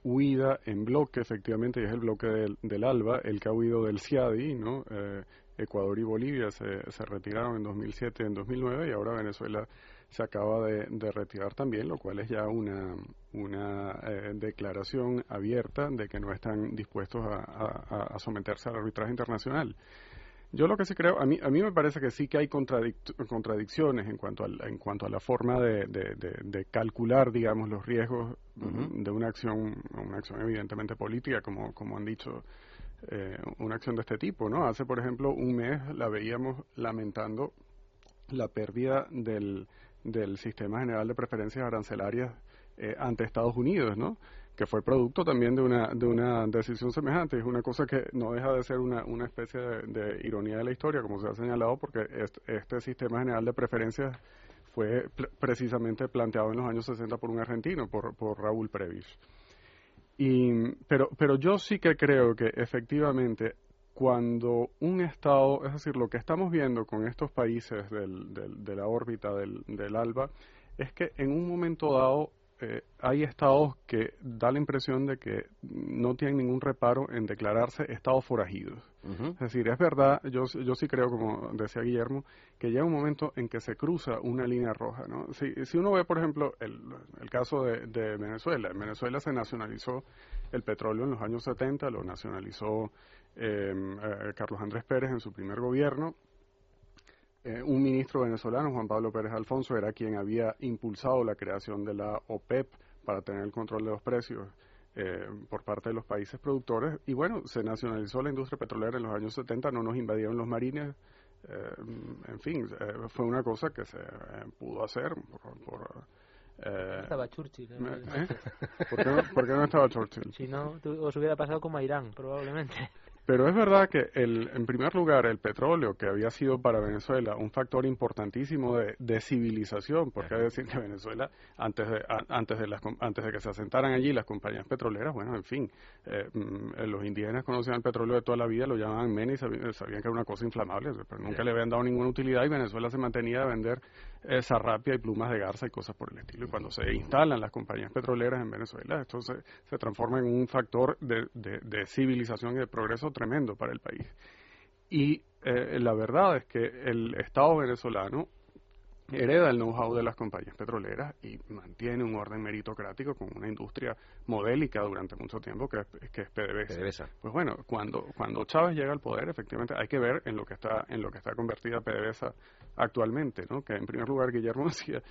huida en bloque, efectivamente, y es el bloque del, del ALBA, el que ha huido del CIADI, ¿no? Ecuador y Bolivia se, se retiraron en 2007 y en 2009 y ahora Venezuela se acaba de, retirar también, lo cual es ya una, una eh, declaración abierta de que no están dispuestos a, someterse al arbitraje internacional. Yo lo que sí creo, a mí, a mí me parece que sí que hay contradicciones en cuanto, a, en cuanto a la forma de, de, calcular, digamos, los riesgos de una acción, una acción evidentemente política, como, como han dicho eh, una acción de este tipo, ¿no? Hace, por ejemplo, un mes la veíamos lamentando la pérdida del, del Sistema General de Preferencias Arancelarias eh, ante Estados Unidos, ¿no? que fue producto también de una, de una decisión semejante. Es una cosa que no deja de ser una, una especie de, ironía de la historia, como se ha señalado, porque este, sistema general de preferencias fue precisamente planteado en los años 60 por un argentino, por, por Raúl Previs. Y, pero, pero yo sí que creo que efectivamente cuando un Estado, es decir, lo que estamos viendo con estos países del, de la órbita del, del ALBA, es que en un momento dado eh, hay estados que da la impresión de que no tienen ningún reparo en declararse estados forajidos. Es decir, es verdad, yo, yo sí creo, como decía Guillermo, que llega un momento en que se cruza una línea roja. ¿no? Si, si uno ve, por ejemplo, el, el caso de, de, Venezuela, en Venezuela se nacionalizó el petróleo en los años 70, lo nacionalizó em, eh, Carlos Andrés Pérez en su primer gobierno, eh, un ministro venezolano, Juan Pablo Pérez Alfonso, era quien había impulsado la creación de la OPEP para tener el control de los precios eh, por parte de los países productores. Y bueno, se nacionalizó la industria petrolera en los años 70, no nos invadieron los marines. Eh, en fin, fue una cosa que se pudo hacer por, estaba Churchill. ¿Por, qué no, ¿Por, qué no, estaba Churchill? Si no, os hubiera pasado como a Irán, probablemente. Pero es verdad que, el, en primer lugar, el petróleo, que había sido para Venezuela un factor importantísimo de, civilización, porque hay que decir que Venezuela, antes de, antes, de las, antes de que se asentaran allí las compañías petroleras, bueno, en fin, eh, mm, los indígenas conocían el petróleo de toda la vida, lo llamaban mene y sabían, que era una cosa inflamable, pero nunca le habían dado ninguna utilidad y Venezuela se mantenía a vender zarrapia y plumas de garza y cosas por el estilo. Y cuando se instalan las compañías petroleras en Venezuela, esto se, se transforma en un factor de, de civilización y de progreso tremendo para el país. Y eh, la verdad es que el Estado venezolano hereda el know-how de las compañías petroleras y mantiene un orden meritocrático con una industria modélica durante mucho tiempo que es, que es PDVSA. Pues bueno, cuando cuando Chávez llega al poder, efectivamente hay que ver en lo que está en lo que está convertida PDVSA actualmente, ¿no? Que en primer lugar Guillermo decía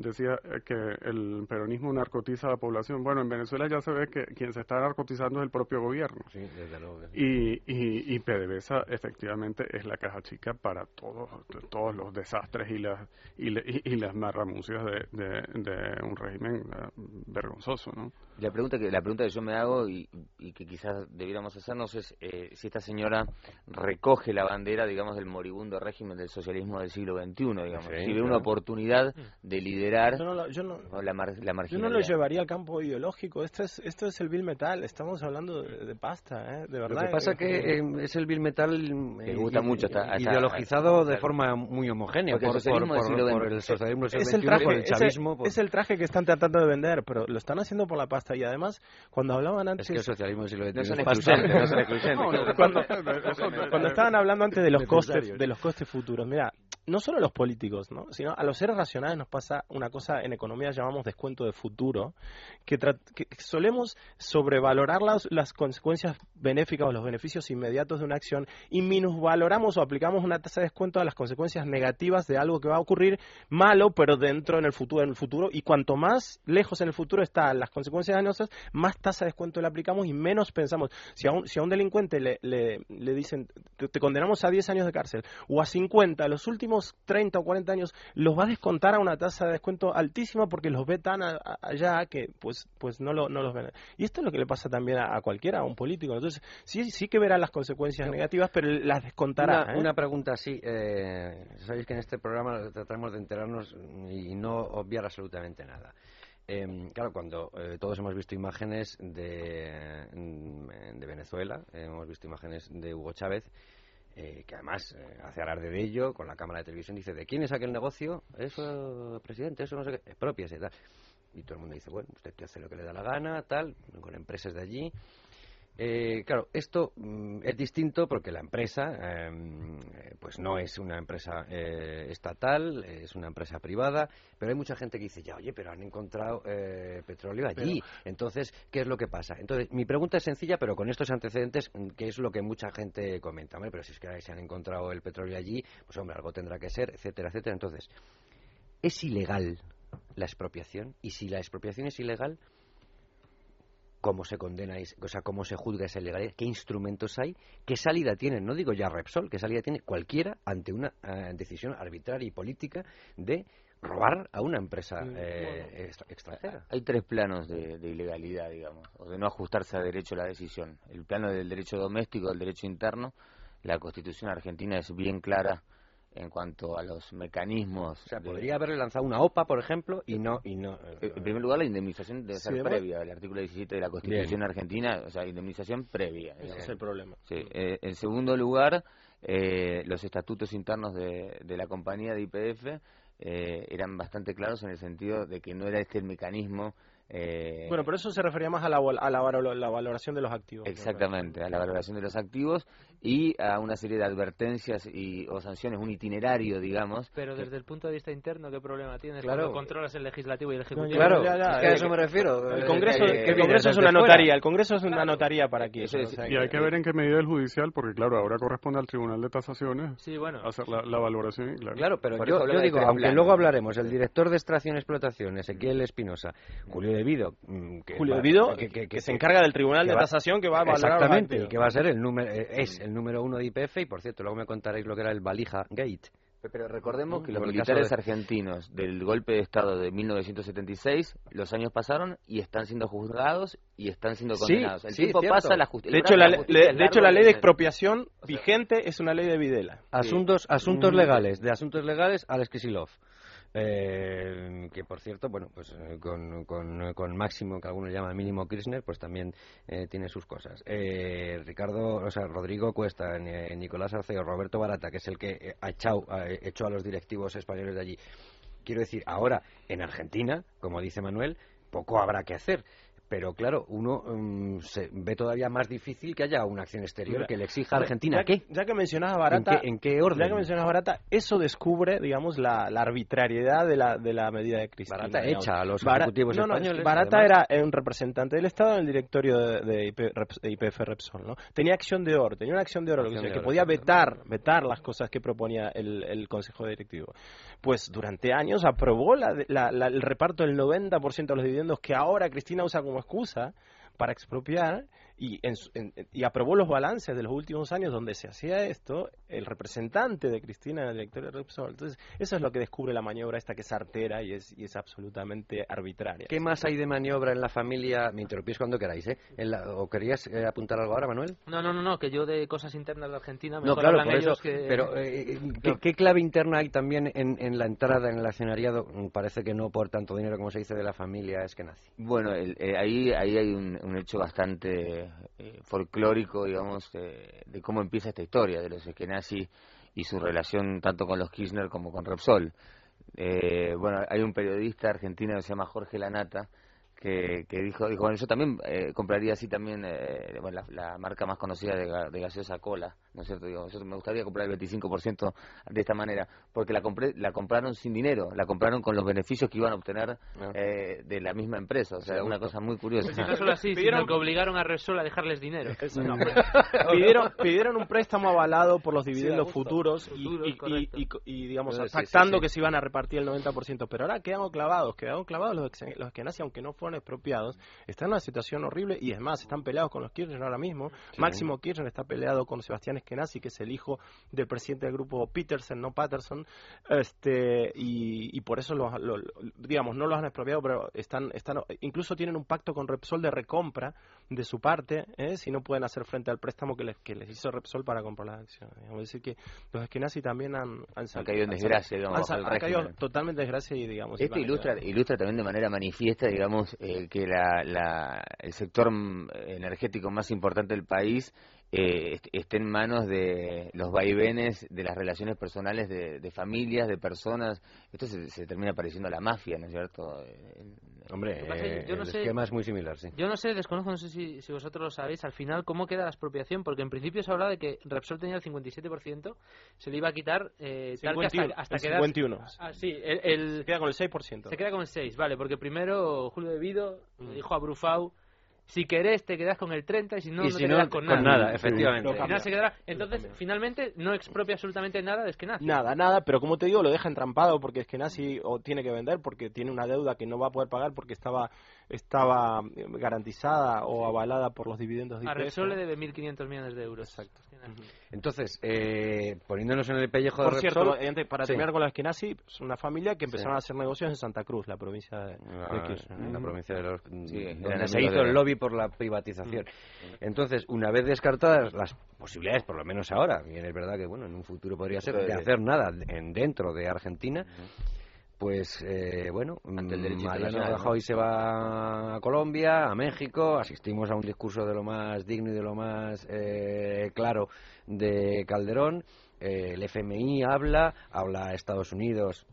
decía eh, que el peronismo narcotiza a la población. Bueno, en Venezuela ya se ve que quien se está narcotizando es el propio gobierno. Sí, desde luego. Y, y, y PDVSA efectivamente es la caja chica para todos, todos los desastres y las, y, y las marramucias de, de, un régimen eh, vergonzoso, ¿no? La pregunta que la pregunta que yo me hago y, que quizás debiéramos hacernos es eh, si esta señora recoge la bandera, digamos, del moribundo régimen del socialismo del siglo XXI, digamos, si ve una oportunidad de liderar yo no yo no, la, la Yo no lo llevaría al campo ideológico. Esto es esto es el bill metal. Estamos hablando de, pasta, ¿eh? de verdad. Lo que pasa que eh, es el bill metal que gusta mucho, ideologizado de forma muy homogénea por, el socialismo es el traje, el chavismo. Es el traje que están tratando de vender, pero lo están haciendo por la pasta y además cuando hablaban antes es que el socialismo siglo no son excluyentes, cuando, cuando estaban hablando antes de los costes de los costes futuros mira no solo a los políticos, ¿no? sino a los seres racionales nos pasa una cosa en economía llamamos descuento de futuro, que, solemos sobrevalorar las, las, consecuencias benéficas o los beneficios inmediatos de una acción y minusvaloramos o aplicamos una tasa de descuento a las consecuencias negativas de algo que va a ocurrir malo, pero dentro en el futuro, en el futuro y cuanto más lejos en el futuro están las consecuencias dañosas, más tasa de descuento le aplicamos y menos pensamos. Si a un, si a un delincuente le, le, le dicen te, te condenamos a 10 años de cárcel o a 50, los últimos 30 o 40 años los va a descontar a una tasa de descuento altísima porque los ve tan allá que pues pues no, lo, no los ven. Y esto es lo que le pasa también a, cualquiera, a un político. Entonces, sí, sí que verá las consecuencias negativas, pero las descontará. Una, ¿eh? una pregunta así. Eh, sabéis que en este programa tratamos de enterarnos y no obviar absolutamente nada. Eh, claro, cuando eh, todos hemos visto imágenes de, de Venezuela, hemos visto imágenes de Hugo Chávez, eh, que además eh, hace alarde de ello, con la cámara de televisión dice, ¿de quién es aquel negocio? Eso, presidente, eso no sé qué, es propia, tal. Y todo el mundo dice, bueno, usted hace lo que le da la gana, tal, con empresas de allí. Eh, claro, esto mm, es distinto porque la empresa, em, eh, pues no es una empresa eh, estatal, es una empresa privada, pero hay mucha gente que dice, ya, oye, pero han encontrado petróleo allí. Entonces, ¿qué es lo que pasa? Entonces, mi pregunta es sencilla, pero con estos antecedentes, mm, que es lo que mucha gente comenta, hombre, pero si es que se han encontrado el petróleo allí, pues hombre, algo tendrá que ser, etcétera, etcétera. Entonces, ¿es ilegal la expropiación? Y si la expropiación es ilegal, cómo se condena, o sea, cómo se juzga esa ilegalidad, qué instrumentos hay, qué salida tiene, no digo ya Repsol, qué salida tiene cualquiera ante una eh, decisión arbitraria y política de robar a una empresa eh, extranjera. Hay tres planos de, ilegalidad, digamos, o de no ajustarse a derecho a la decisión. El plano del derecho doméstico, del derecho interno. La Constitución argentina es bien clara en cuanto a los mecanismos. O sea, podría haberle lanzado una OPA, por ejemplo, y no. y no eh, En primer lugar, la indemnización debe ser previa. El artículo 17 de la Constitución argentina, o sea, indemnización previa. Ese es el problema. Sí. Eh, en segundo lugar, eh, los estatutos internos de, de la compañía de IPF eh, eran bastante claros en el sentido de que no era este el mecanismo eh, bueno, pero eso se refería más a la, a la, valoración de los activos. Exactamente, a la valoración de los activos y a una serie de advertencias y, o sanciones, un itinerario, digamos. Pero desde el punto de vista interno, ¿qué problema tienes claro. cuando controlas el legislativo y el ejecutivo? claro, a eso me refiero. El Congreso, el Congreso es una notaría, el Congreso es una notaría para aquí. y hay que ver en qué medida el judicial, porque claro, ahora corresponde al Tribunal de Tasaciones hacer la, valoración. Claro, pero yo, digo, aunque luego hablaremos, el director de extracción y explotación, Ezequiel Espinosa, Julio debido mm, Julio Devido, que, se encarga del Tribunal de Tasación que va a valorar Exactamente, y que va a ser el número, eh, es el número uno de IPF y por cierto, luego me contaréis lo que era el Valija Gate. Pero recordemos que los militares argentinos del golpe de Estado de 1976, los años pasaron y están siendo juzgados y están siendo condenados. el tiempo pasa, la justicia. De hecho, la, de hecho, la ley de expropiación vigente es una ley de Videla. Asuntos, asuntos legales, de asuntos legales al Skisilov. Eh, que por cierto, bueno, pues eh, con, con, Máximo, que algunos llaman mínimo Kirchner, pues también eh, tiene sus cosas. Eh, Ricardo, o sea, Rodrigo Cuesta, Nicolás Arceo, Roberto Barata, que es el que ha echado, ha a los directivos españoles de allí. Quiero decir, ahora en Argentina, como dice Manuel, poco habrá que hacer pero claro, uno mm, se ve todavía más difícil que haya una acción exterior que le exija a Argentina. Ya, ¿Qué? Ya que mencionas Barata, ¿En qué, orden? Ya que mencionas Barata, eso descubre, digamos, la, arbitrariedad de la, de la medida de Cristina. Barata hecha a los ejecutivos españoles. Barata era un representante del Estado en el directorio de, IPF Repsol, ¿no? Tenía acción de oro, tenía una acción de oro, que, que podía vetar, vetar las cosas que proponía el, el Consejo Directivo. Pues durante años aprobó la, el reparto del 90% de los dividendos que ahora Cristina usa como excusa para expropiar y, y aprobó los balances de los últimos años donde se hacía esto el representante de Cristina en el directorio de Repsol. Entonces, eso es lo que descubre la maniobra esta que es artera y es, y es absolutamente arbitraria. ¿Qué más hay de maniobra en la familia? Me interrumpís cuando queráis, ¿eh? ¿O querías eh, apuntar algo ahora, Manuel? No, no, no, no, que yo de cosas internas de Argentina no, claro, por eso, Pero, eh, eh, ¿qué, clave interna hay también en, en, la entrada en el accionariado? Parece que no por tanto dinero como se dice de la familia es que nace. Bueno, ahí, ahí hay un, un hecho bastante eh, folclórico, digamos, de cómo empieza esta historia de los Eskenazi y su relación tanto con los Kirchner como con Repsol. Eh, bueno, hay un periodista argentino que se llama Jorge Lanata, que, que dijo, dijo, bueno, yo también eh, compraría así también eh, bueno, la, marca más conocida de, de, gaseosa cola, ¿no es cierto? Digo, yo me gustaría comprar el 25% de esta manera, porque la compré, la compraron sin dinero, la compraron con los beneficios que iban a obtener ah. eh, de la misma empresa, o sea, una cosa muy curiosa. Pues no solo así, sino que obligaron a Repsol a dejarles dinero. pidieron, pidieron un préstamo avalado por los dividendos futuros, y, y, digamos, pactando que se iban a repartir el 90%, pero ahora quedaron clavados, quedaron clavados los, los que nacen, aunque no fueron expropiados, están en una situación horrible y es más, están peleados con los Kirchner ahora mismo. Máximo Kirchner está peleado con Sebastián Eskenazi, que es el hijo del presidente del grupo Peterson, no Patterson, este, y, por eso, los, digamos, no los han expropiado, pero están, están, incluso tienen un pacto con Repsol de recompra de su parte, ¿eh? si no pueden hacer frente al préstamo que les, que les hizo Repsol para comprar las acciones. Digamos, decir que los Eskenazi también han, han, caído en desgracia, digamos, han, caído totalmente en desgracia y, digamos... Esto ilustra, ilustra también de manera manifiesta, digamos, eh, que la, el sector energético más importante del país eh, esté en manos de los vaivenes de las relaciones personales de, familias, de personas. Esto se, termina pareciendo a la mafia, ¿no es cierto? Hombre, eh, yo no el sé, esquema es muy similar, sí. Yo no sé, desconozco, no sé si, si, vosotros lo sabéis, al final, cómo queda la expropiación, porque en principio se habla de que Repsol tenía el 57%, se le iba a quitar eh, tal que hasta, hasta quedar... 51. Ah, sí, el, Se queda con el 6%. Se queda con el 6, vale, porque primero Julio De Vido mm. dijo a Brufau si querés te quedas con el 30 y si no, no te quedas con, nada. efectivamente. Entonces, finalmente, no expropia absolutamente nada de Eskenazi. Nada, nada, pero como te digo, lo deja entrampado porque Eskenazi o tiene que vender porque tiene una deuda que no va a poder pagar porque estaba estaba garantizada o avalada por los dividendos de A Repsol le debe 1.500 millones de euros. Exacto. Entonces, eh, poniéndonos en el pellejo de Por cierto, para terminar con la Eskenazi, es una familia que empezaron a hacer negocios en Santa Cruz, la provincia de, ah, La provincia de los... donde se hizo el lobby por la privatización. Mm. Entonces, una vez descartadas las posibilidades, por lo menos ahora, bien es verdad que bueno, en un futuro podría ser, de hacer nada en, dentro de Argentina, pues eh, bueno, Mariano Rajoy se va a Colombia, a México, asistimos a un discurso de lo más digno y de lo más eh, claro de Calderón, eh, el FMI habla, habla Estados Unidos,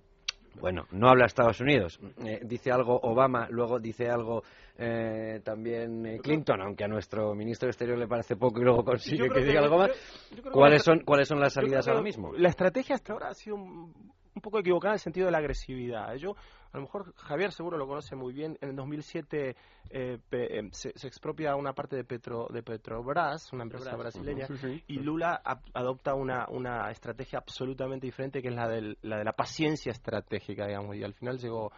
bueno, no habla Estados Unidos, dice algo Obama, luego dice algo también Clinton, aunque a nuestro ministro de Exterior le parece poco y luego consigue que, diga algo más. ¿Cuáles son, ¿Cuáles son las salidas ahora mismo? La estrategia hasta ahora ha sido un poco equivocada en el sentido de la agresividad. Yo, a lo mejor Javier seguro lo conoce muy bien. En el 2007 eh, eh, se, expropia una parte de Petro de Petrobras, una empresa brasileña, y Lula adopta una, una estrategia absolutamente diferente que es la, del, la de la paciencia estratégica, digamos. Y al final llegó,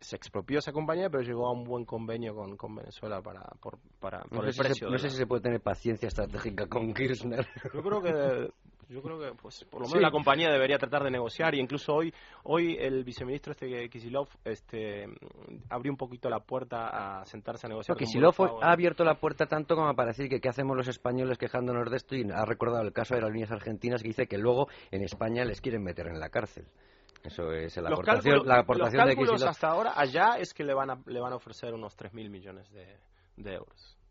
se, expropió esa compañía, pero llegó a un buen convenio con, con Venezuela para, por, para, no el precio. no sé si se puede tener paciencia estratégica con Kirchner. Yo creo que yo creo que, pues, por lo menos la compañía debería tratar de negociar y incluso hoy, hoy el viceministro este Kisilov, este, abrió un poquito la puerta a sentarse a negociar. Kisilov ha abierto la puerta tanto como para decir que qué hacemos los españoles quejándonos de esto y ha recordado el caso de las líneas argentinas que dice que luego en España les quieren meter en la cárcel. Eso es la aportación, la aportación los cálculos hasta ahora allá es que le van a, le van a ofrecer unos 3.000 millones de euros.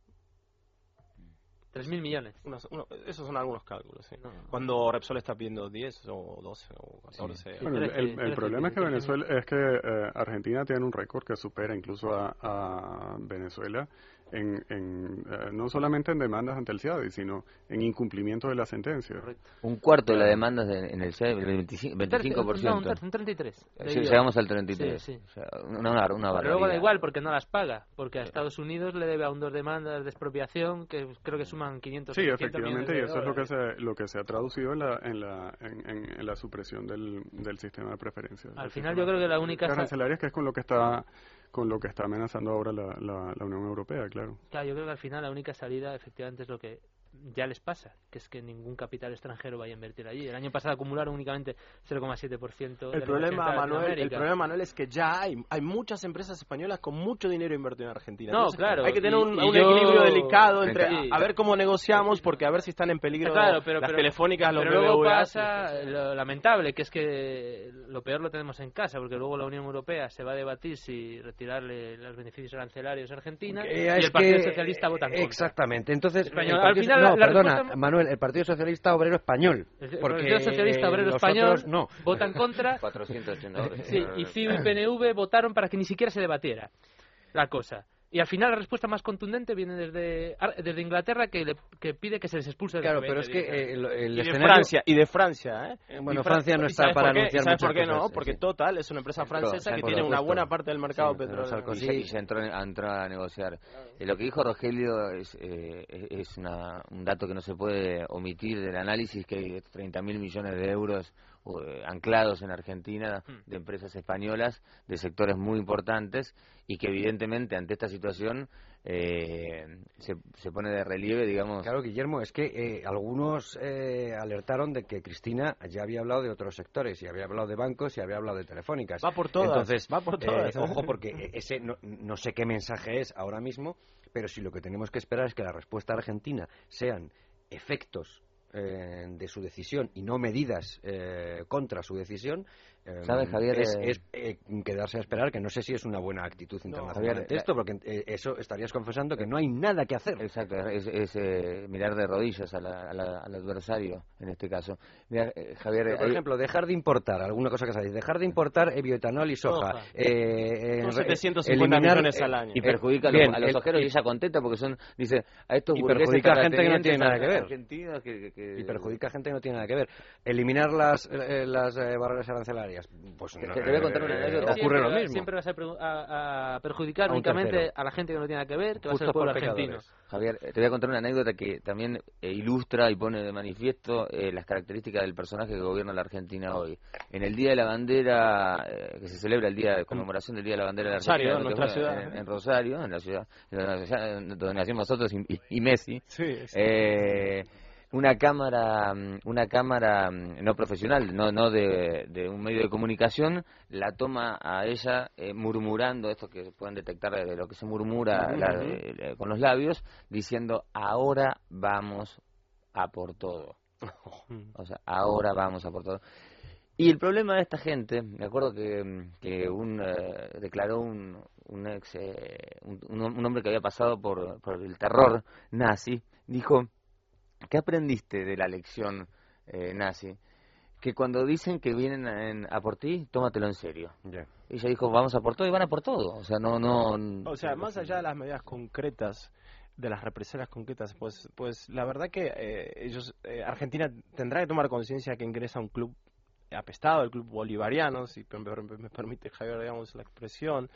3.000 millones. esos son algunos cálculos, sí. Cuando Repsol está pidiendo 10 o 12 o 14. Bueno, el, problema es que Venezuela es que eh, Argentina tiene un récord que supera incluso a, a Venezuela en, en eh, no solamente en demandas ante el CIADI, sino en incumplimiento de la sentencia. Un cuarto de las demandas en el CIADI, el 25%. 25%. No, un 33. llegamos al 33. Sí, sí. una, una Pero luego da igual porque no las paga, porque a Estados Unidos le debe aún dos demandas de expropiación que creo que suman 500 Sí, efectivamente, y eso es lo que, se, lo que se ha traducido en la, en la, en, la supresión del, del sistema de preferencias. Al final yo creo que la única... Arancelarias que es con lo que está con lo que está amenazando ahora la, la, Unión Europea, claro. Claro, yo creo que al final la única salida efectivamente es lo que ya les pasa, que es que ningún capital extranjero vaya a invertir allí. El año pasado acumularon únicamente 0,7% el problema Manuel El problema, Manuel, es que ya hay, hay muchas empresas españolas con mucho dinero invertido en Argentina. No, claro. Hay que tener un, equilibrio delicado entre a, ver cómo negociamos, porque a ver si están en peligro claro, pero, las telefónicas, los Pero luego pasa lo lamentable, que es que lo peor lo tenemos en casa, porque luego la Unión Europea se va a debatir si retirarle los beneficios arancelarios a Argentina y el Partido Socialista vota en contra. Exactamente. Entonces, al final no, perdona, Manuel, el Partido Socialista Obrero Español. El, Partido Socialista Obrero Español no. vota en contra. sí, y CIU y PNV votaron para que ni siquiera se debatiera la cosa. Y al final la respuesta más contundente viene desde, desde Inglaterra que, que pide que se les expulse de Claro, pero es que eh, el, y de Francia y de Francia, ¿eh? eh bueno, Francia no está para anunciar ¿sabes por qué no? Porque Total es una empresa francesa que tiene una buena parte del mercado petrolero. Y se entró, a negociar. Eh, lo que dijo Rogelio es, es un dato que no se puede omitir del análisis que hay 30 mil millones de euros eh, anclados en Argentina hmm. de empresas españolas de sectores muy importantes y que evidentemente ante esta situación eh, se, se, pone de relieve, digamos. Claro, Guillermo, es que eh, algunos alertaron de que Cristina ya había hablado de otros sectores, y había hablado de bancos y había hablado de telefónicas. Va por todas. Entonces, va por todas. ojo, porque ese no, no sé qué mensaje es ahora mismo, pero si lo que tenemos que esperar es que la respuesta argentina sean efectos eh, de su decisión y no medidas eh, contra su decisión, eh, Javier? Es, quedarse a esperar, que no sé si es una buena actitud internacional esto, porque eso estarías confesando que no hay nada que hacer. Exacto, es, mirar de rodillas al adversario, en este caso. Javier, por ejemplo, dejar de importar, alguna cosa que sabéis, dejar de importar bioetanol y soja. Eh, 750 millones al año. Y perjudica a los ojeros y ella contenta porque son, dice, a estos y perjudica a gente que no tiene nada que ver y perjudica a gente que no tiene nada que ver. Eliminar las, eh, las eh, barreras arancelarias, pues no, te voy a contar una eh, anécdota. Ocurre lo mismo. Siempre vas a, perjudicar únicamente a la gente que no tiene nada que ver, que va a ser el pueblo argentino. Javier, te voy a contar una anécdota que también ilustra y pone de manifiesto las características del personaje que gobierna la Argentina hoy. En el Día de la Bandera, que se celebra el día de conmemoración del Día de la Bandera de la Argentina, en, nuestra ciudad, en, Rosario, en la ciudad donde nacimos nosotros y, Messi. Sí, Eh, una cámara, mm, una cámara mm, no profesional, no, no de, un medio de comunicación, la toma a ella eh, murmurando, esto que pueden detectar de lo que se murmura con los labios, diciendo, ahora vamos a por todo. o sea, ahora vamos a por todo. Y el problema de esta gente, me acuerdo que, que un, eh, declaró un, un ex, eh, un, un, hombre que había pasado por, por el terror nazi, dijo, ¿qué aprendiste de la lección eh, nazi? Que cuando dicen que vienen a, por ti, tómatelo en serio. Y ella dijo, vamos a por todo y van a por todo. O sea, no, no... O sea, más allá de las medidas concretas, de las represalias concretas, pues, pues la verdad que eh, ellos, eh, Argentina tendrá que tomar conciencia que ingresa a un club apestado, el club bolivariano, si me permite Javier, digamos, la expresión,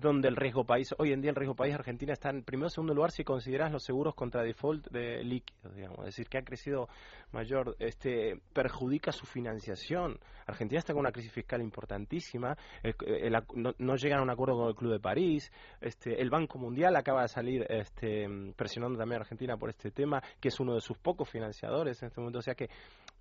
donde el riesgo país, hoy en día el riesgo país Argentina está en primero o segundo lugar si consideras los seguros contra default de líquidos, digamos, es decir, que ha crecido mayor, este, perjudica su financiación. Argentina está con una crisis fiscal importantísima, no, llegan a un acuerdo con el Club de París, este, el Banco Mundial acaba de salir este, presionando también a Argentina por este tema, que es uno de sus pocos financiadores en este momento, o sea que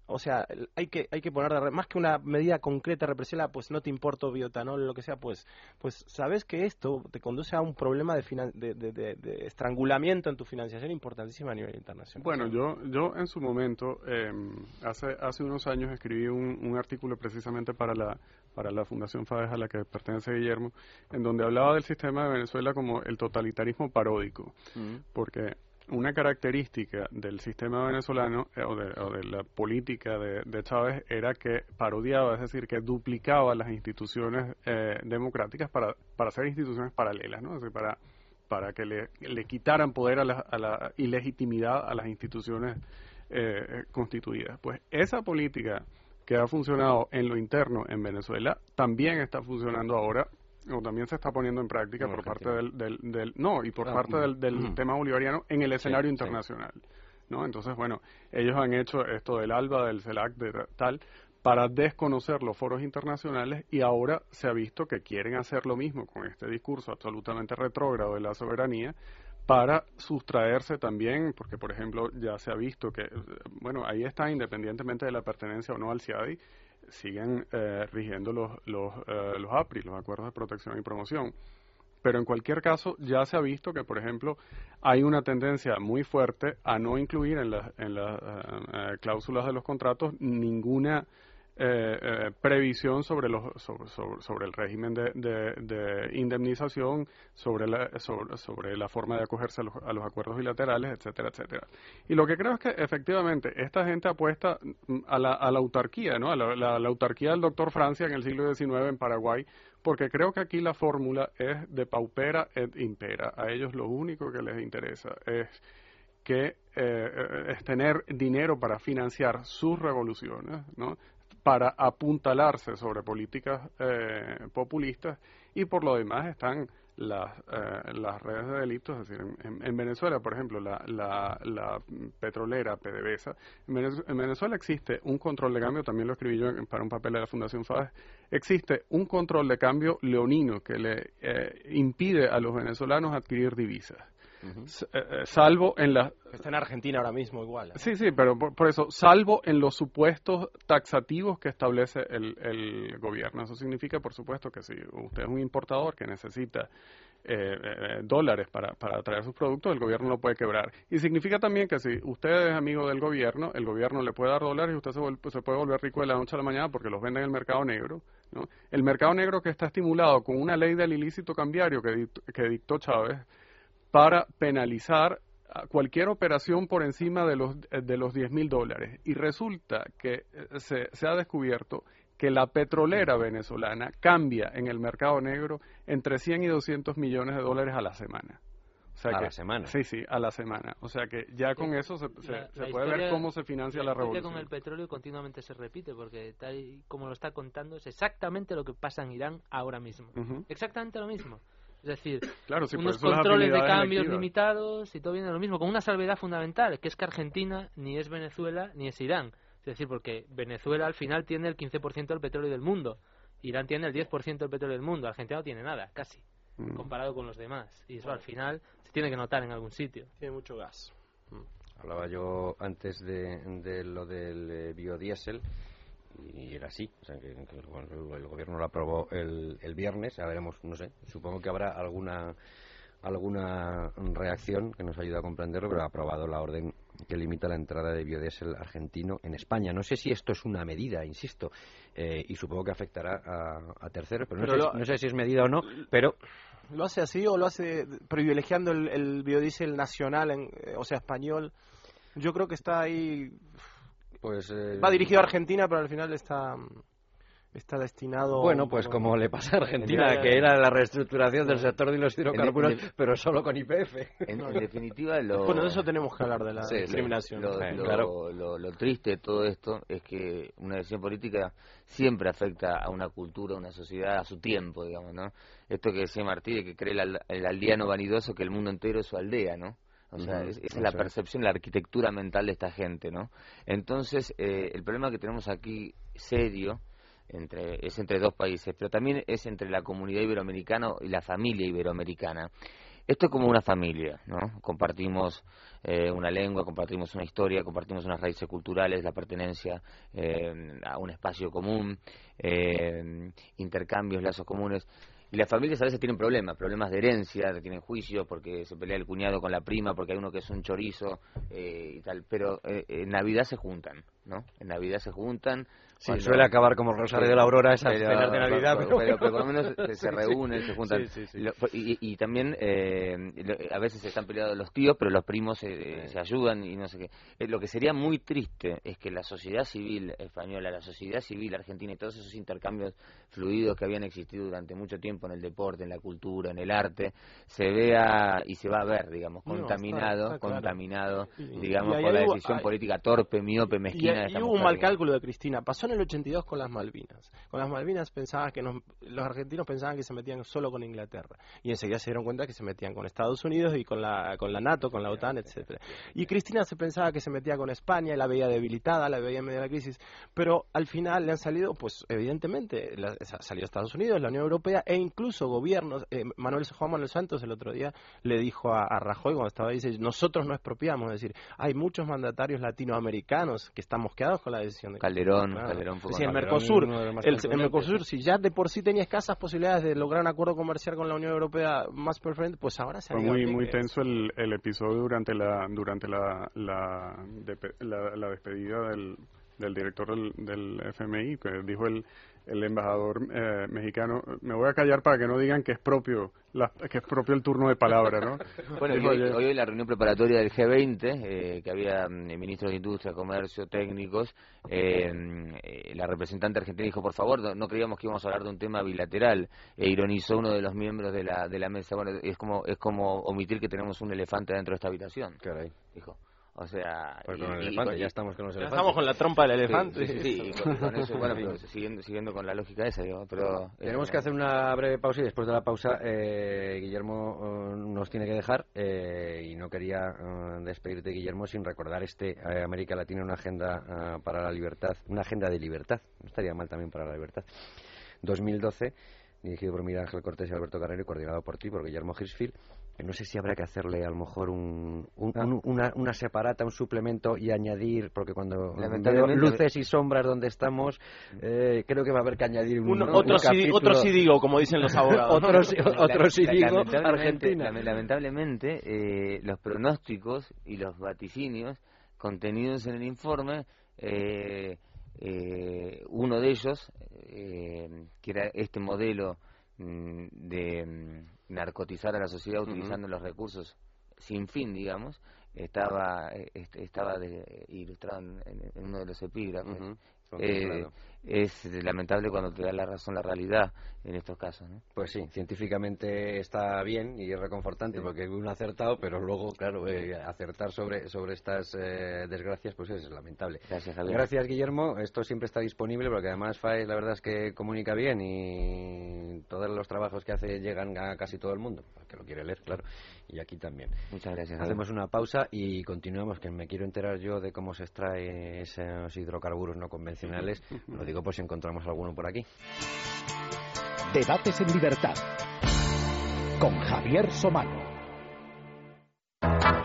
o sea, hay que hay que poner más que una medida concreta represiva, pues no te importa biotanol o lo que sea, pues pues sabes que esto te conduce a un problema de, de, estrangulamiento en tu financiación importantísima a nivel internacional. Bueno, yo yo en su momento em, hace hace unos años escribí un, un artículo precisamente para la para la Fundación FADES a la que pertenece Guillermo, en donde hablaba del sistema de Venezuela como el totalitarismo paródico, mm. porque una característica del sistema venezolano eh, o, de, la política de, Chávez era que parodiaba, es decir, que duplicaba las instituciones eh, democráticas para, para ser instituciones paralelas, ¿no? para, para que le, le quitaran poder a la, a la ilegitimidad a las instituciones eh, constituidas. Pues esa política que ha funcionado en lo interno en Venezuela también está funcionando ahora o también se está poniendo en práctica por parte del, del, no y por ah, parte del, del tema bolivariano en el escenario internacional no entonces bueno ellos han hecho esto del ALBA del CELAC de tal para desconocer los foros internacionales y ahora se ha visto que quieren hacer lo mismo con este discurso absolutamente retrógrado de la soberanía para sustraerse también, porque por ejemplo ya se ha visto que, bueno, ahí está independientemente de la pertenencia o no al CIADI, siguen eh, rigiendo los, los, eh, los APRI, los Acuerdos de Protección y Promoción. Pero en cualquier caso, ya se ha visto que, por ejemplo, hay una tendencia muy fuerte a no incluir en, en las eh, cláusulas de los contratos ninguna eh, eh, previsión sobre, los, sobre, el régimen de, de, indemnización, sobre la, sobre, la forma de acogerse a los, acuerdos bilaterales, etcétera, etcétera. Y lo que creo es que efectivamente esta gente apuesta a la, a la autarquía, ¿no? a la, autarquía del doctor Francia en el siglo XIX en Paraguay, porque creo que aquí la fórmula es de paupera et impera. A ellos lo único que les interesa es que eh, es tener dinero para financiar sus revoluciones, ¿no? Para apuntalarse sobre políticas eh, populistas y por lo demás están las, eh, las redes de delitos, es decir, en, Venezuela, por ejemplo, la, la, petrolera PDVSA, en Venezuela, existe un control de cambio, también lo escribí yo para un papel de la Fundación FADES, existe un control de cambio leonino que le eh, impide a los venezolanos adquirir divisas. Eh, eh, salvo en la... Está en Argentina ahora mismo igual. Sí, sí, pero por, eso, salvo en los supuestos taxativos que establece el, el gobierno. Eso significa, por supuesto, que si usted es un importador que necesita eh, dólares para, para traer sus productos, el gobierno lo puede quebrar. Y significa también que si usted es amigo del gobierno, el gobierno le puede dar dólares y usted se, se puede volver rico de la noche a la mañana porque los vende en el mercado negro. ¿no? El mercado negro que está estimulado con una ley del ilícito cambiario que, que dictó Chávez para penalizar cualquier operación por encima de los, de los 10 mil dólares. Y resulta que eh, se, se, ha descubierto que la petrolera venezolana cambia en el mercado negro entre 100 y 200 millones de dólares a la semana. a la semana. Sí, sí, a la semana. O sea que ya con eso se, se, puede ver cómo se financia la, la revolución. con el petróleo continuamente se repite porque tal como lo está contando es exactamente lo que pasa en Irán ahora mismo. Exactamente lo mismo. Es decir, unos controles de cambios limitados y todo viene lo mismo, con una salvedad fundamental, que es que Argentina ni es Venezuela ni es Irán. Es decir, porque Venezuela al final tiene el 15% del petróleo del mundo, Irán tiene el 10% del petróleo del mundo, Argentina no tiene nada, casi, mm. comparado con los demás. Y eso al final se tiene que notar en algún sitio. Tiene mucho gas. Mm. Hablaba yo antes de, lo del eh, biodiesel y era así. O sea, que, el, gobierno lo aprobó el, el viernes. Ya veremos, no sé. Supongo que habrá alguna alguna reacción que nos ayuda a comprenderlo, pero ha aprobado la orden que limita la entrada de biodiesel argentino en España. No sé si esto es una medida, insisto, eh, y supongo que afectará a, terceros, pero, no, sé, si es medida o no, pero... ¿Lo hace así o lo hace privilegiando el, biodiesel nacional, en, eh, o sea, español? Yo creo que está ahí... Pues, eh, Va dirigido a Argentina, pero al final está está destinado... Bueno, pues como le pasa a Argentina, que era la reestructuración del sector de los hidrocarburos, pero solo con IPF. En, definitiva, lo... Bueno, de eso tenemos que hablar, de la discriminación. Lo, lo, triste de todo esto es que una decisión política siempre afecta a una cultura, a una sociedad, a su tiempo, digamos, ¿no? Esto que decía Martí, de que cree el, aldeano vanidoso que el mundo entero es su aldea, ¿no? O sea, esa es la percepción, la arquitectura mental de esta gente, ¿no? Entonces, eh, el problema que tenemos aquí serio entre, es entre dos países, pero también es entre la comunidad iberoamericana y la familia iberoamericana. Esto es como una familia, ¿no? Compartimos eh, una lengua, compartimos una historia, compartimos unas raíces culturales, la pertenencia eh, a un espacio común, eh, intercambios, lazos comunes. Y las familias a veces tienen problemas, problemas de herencia, tienen juicios porque se pelea el cuñado con la prima, porque hay uno que es un chorizo y tal. Pero en Navidad se juntan, ¿no? En Navidad se juntan, Sí, suele acabar como el Rosario de la Aurora esas cenas de Navidad. Pero, por lo menos se, reúnen, se juntan. y, también eh, a veces están peleados los tíos, pero los primos se ayudan y no sé qué. Eh, lo que sería muy triste es que la sociedad civil española, la sociedad civil argentina y todos esos intercambios fluidos que habían existido durante mucho tiempo en el deporte, en la cultura, en el arte, se vea y se va a ver, digamos, contaminado, contaminado, digamos, por la decisión política torpe, miope, mezquina. Y, hubo un mal cálculo de Cristina. Pasó en el 82 con las Malvinas. Con las Malvinas pensaba que los argentinos pensaban que se metían solo con Inglaterra y enseguida se dieron cuenta que se metían con Estados Unidos y con la con la NATO, con la OTAN, etcétera. Y Cristina se pensaba que se metía con España, y la veía debilitada, la veía en medio de la crisis, pero al final le han salido, pues evidentemente, la, salió Estados Unidos, la Unión Europea e incluso gobiernos. Eh, Manuel Juan Manuel Santos el otro día le dice a, Rajoy cuando estaba ahí, dice, nosotros no expropiamos, es decir, hay muchos mandatarios latinoamericanos que están mosqueados con la decisión de Calderón, Calderón fue el Mercosur, el, Mercosur, si ya de por sí tenía escasas posibilidades de lograr un acuerdo comercial con la Unión Europea más perfecto, pues ahora se ha Fue muy, muy tenso el, el, episodio durante la durante la, la, la, despedida del, del director del, del FMI, que dijo el el embajador eh, mexicano. Me voy a callar para que no digan que es propio que es propio el turno de palabra, ¿no? bueno, hoy, hoy, la reunión preparatoria del G20, eh, que había mm, ministros de Industria, Comercio, técnicos, eh, la representante argentina dijo, por favor, no, creíamos que íbamos a hablar de un tema bilateral, e ironizó uno de los miembros de la, de la mesa. Bueno, es como, es como omitir que tenemos un elefante dentro de esta habitación. Dijo. O sea, pues con el elefante, ya estamos con los elefantes. Estamos con la trompa del elefante. Sí, sí, y con, eso, bueno, pero siguiendo, siguiendo con la lógica esa, digo, pero... Tenemos que hacer una breve pausa y después de la pausa eh, Guillermo eh, nos tiene que dejar eh, y no quería eh, despedirte, Guillermo, sin recordar este América Latina, una agenda para la libertad, una agenda de libertad, no estaría mal también para la libertad, 2012 dirigido por Miguel Ángel Cortés y Alberto Carrero y coordinado por ti, por Guillermo Hirschfield. No sé si habrá que hacerle a lo mejor un, ah. una, una, separata, un suplemento y añadir, porque cuando veo luces y sombras donde estamos, eh, creo que va a haber que añadir un, otro, sí, otro sí digo, como dicen los abogados. otro, sí digo, Argentina. Lamentablemente, eh, los pronósticos y los vaticinios contenidos en el informe eh, eh, uno de ellos, eh, que era este modelo de mm, narcotizar a la sociedad utilizando los recursos sin fin, digamos, estaba eh, estaba ilustrado en, uno de los epígrafes. Eh, es lamentable cuando te da la razón la realidad en estos casos. ¿no? Pues sí, científicamente está bien y es reconfortante porque uno ha acertado, pero luego, claro, eh, acertar sobre, sobre estas eh, desgracias pues es lamentable. Gracias, Gracias, Guillermo. Esto siempre está disponible porque además FAE la verdad es que comunica bien y todos los trabajos que hace llegan a casi todo el mundo, que lo quiere leer, claro y aquí también. Muchas gracias. Hacemos una pausa y continuamos, que me quiero enterar yo de cómo se extrae esos hidrocarburos no convencionales. Lo digo por si encontramos alguno por aquí. Debates en libertad con Javier Somano.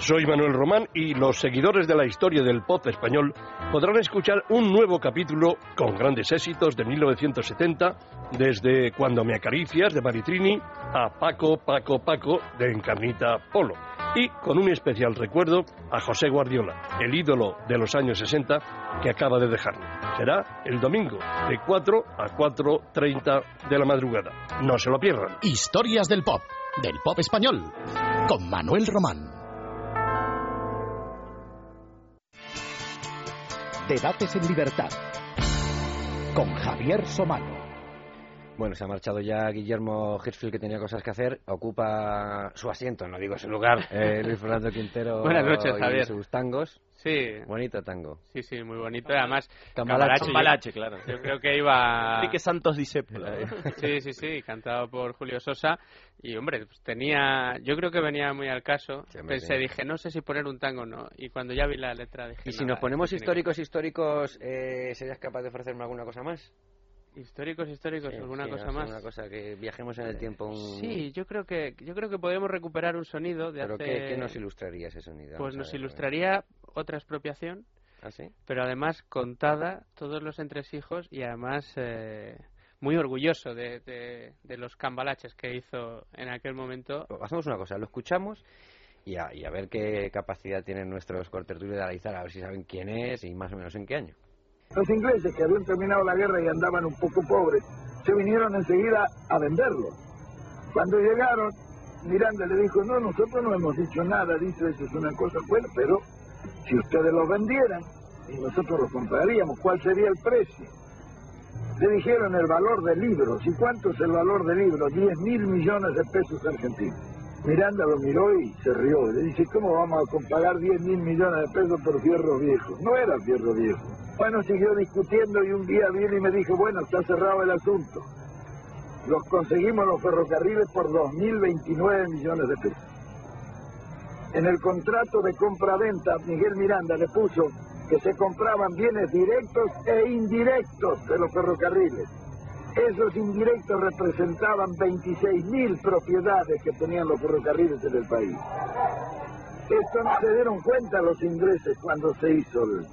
Soy Manuel Román y los seguidores de la historia del pop español podrán escuchar un nuevo capítulo con grandes éxitos de 1970, desde Cuando me acaricias de Maritrini a Paco, Paco, Paco de Encarnita Polo. Y con un especial recuerdo a José Guardiola, el ídolo de los años 60 que acaba de dejarnos. Será el domingo de 4 a 4.30 de la madrugada. No se lo pierdan. Historias del pop, del pop español, con Manuel Román. Debates en libertad con Javier Somano. Bueno, se ha marchado ya Guillermo Hirschfield, que tenía cosas que hacer. Ocupa su asiento, no digo su lugar, eh, Luis Fernando Quintero. Buenas noches, Javier. sus tangos. Sí. Bonito tango. Sí, sí, muy bonito. Además, Cambalache, Cambalache claro. Yo creo que iba... que Santos dice. Sí, sí, sí, cantado por Julio Sosa. Y, hombre, pues tenía... Yo creo que venía muy al caso. Pensé, dije, no sé si poner un tango o no. Y cuando ya vi la letra dije... Y si nos ponemos históricos, históricos, eh, ¿serías capaz de ofrecerme alguna cosa más? Históricos, históricos, alguna cosa más. Una cosa que viajemos en el tiempo. Sí, yo creo que yo creo que podemos recuperar un sonido de ¿Pero hace... ¿qué, nos ilustraría ese sonido? Pues nos ilustraría otra expropiación. ¿Ah, sí? Pero además contada todos los entresijos y además eh, muy orgulloso de, de, los cambalaches que hizo en aquel momento. Hacemos una cosa, lo escuchamos y a, y a ver qué capacidad tienen nuestros cortertulios de analizar, a ver si saben quién es y más o menos en qué año. Los ingleses que habían terminado la guerra y andaban un poco pobres, se vinieron enseguida a venderlo. Cuando llegaron, Miranda le dijo, no, nosotros no hemos dicho nada, dice, eso es una cosa buena, pero si ustedes lo vendieran y nosotros lo compraríamos, ¿cuál sería el precio? Le dijeron el valor de libros. ¿Y cuánto es el valor de libros? 10 mil millones de pesos argentinos. Miranda lo miró y se rió. Le dice, ¿cómo vamos a pagar 10 mil millones de pesos por fierro viejo? No era fierro viejo. Bueno, siguió discutiendo y un día viene y me dijo, bueno, está cerrado el asunto. Los conseguimos los ferrocarriles por 2.029 millones de pesos. En el contrato de compra-venta, Miguel Miranda le puso que se compraban bienes directos e indirectos de los ferrocarriles. Esos indirectos representaban 26.000 propiedades que tenían los ferrocarriles en el país. Esto no se dieron cuenta los ingleses cuando se hizo el,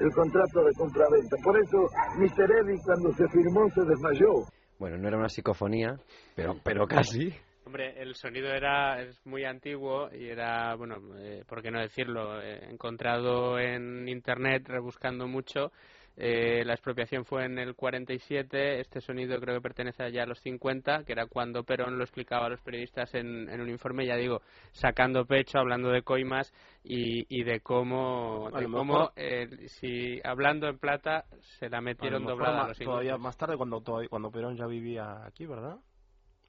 el contrato de compraventa. Por eso Mr. Eddy cuando se firmó se desmayó. Bueno, no era una psicofonía, pero, pero casi. Hombre, el sonido era es muy antiguo y era, bueno, eh, por qué no decirlo, eh, encontrado en internet rebuscando mucho eh, la expropiación fue en el 47, este sonido creo que pertenece ya a los 50, que era cuando Perón lo explicaba a los periodistas en, un informe, ya digo, sacando pecho, hablando de coimas y, de cómo, de si hablando en plata se la metieron doblada a los Todavía más tarde, cuando, cuando Perón ya vivía aquí, ¿verdad?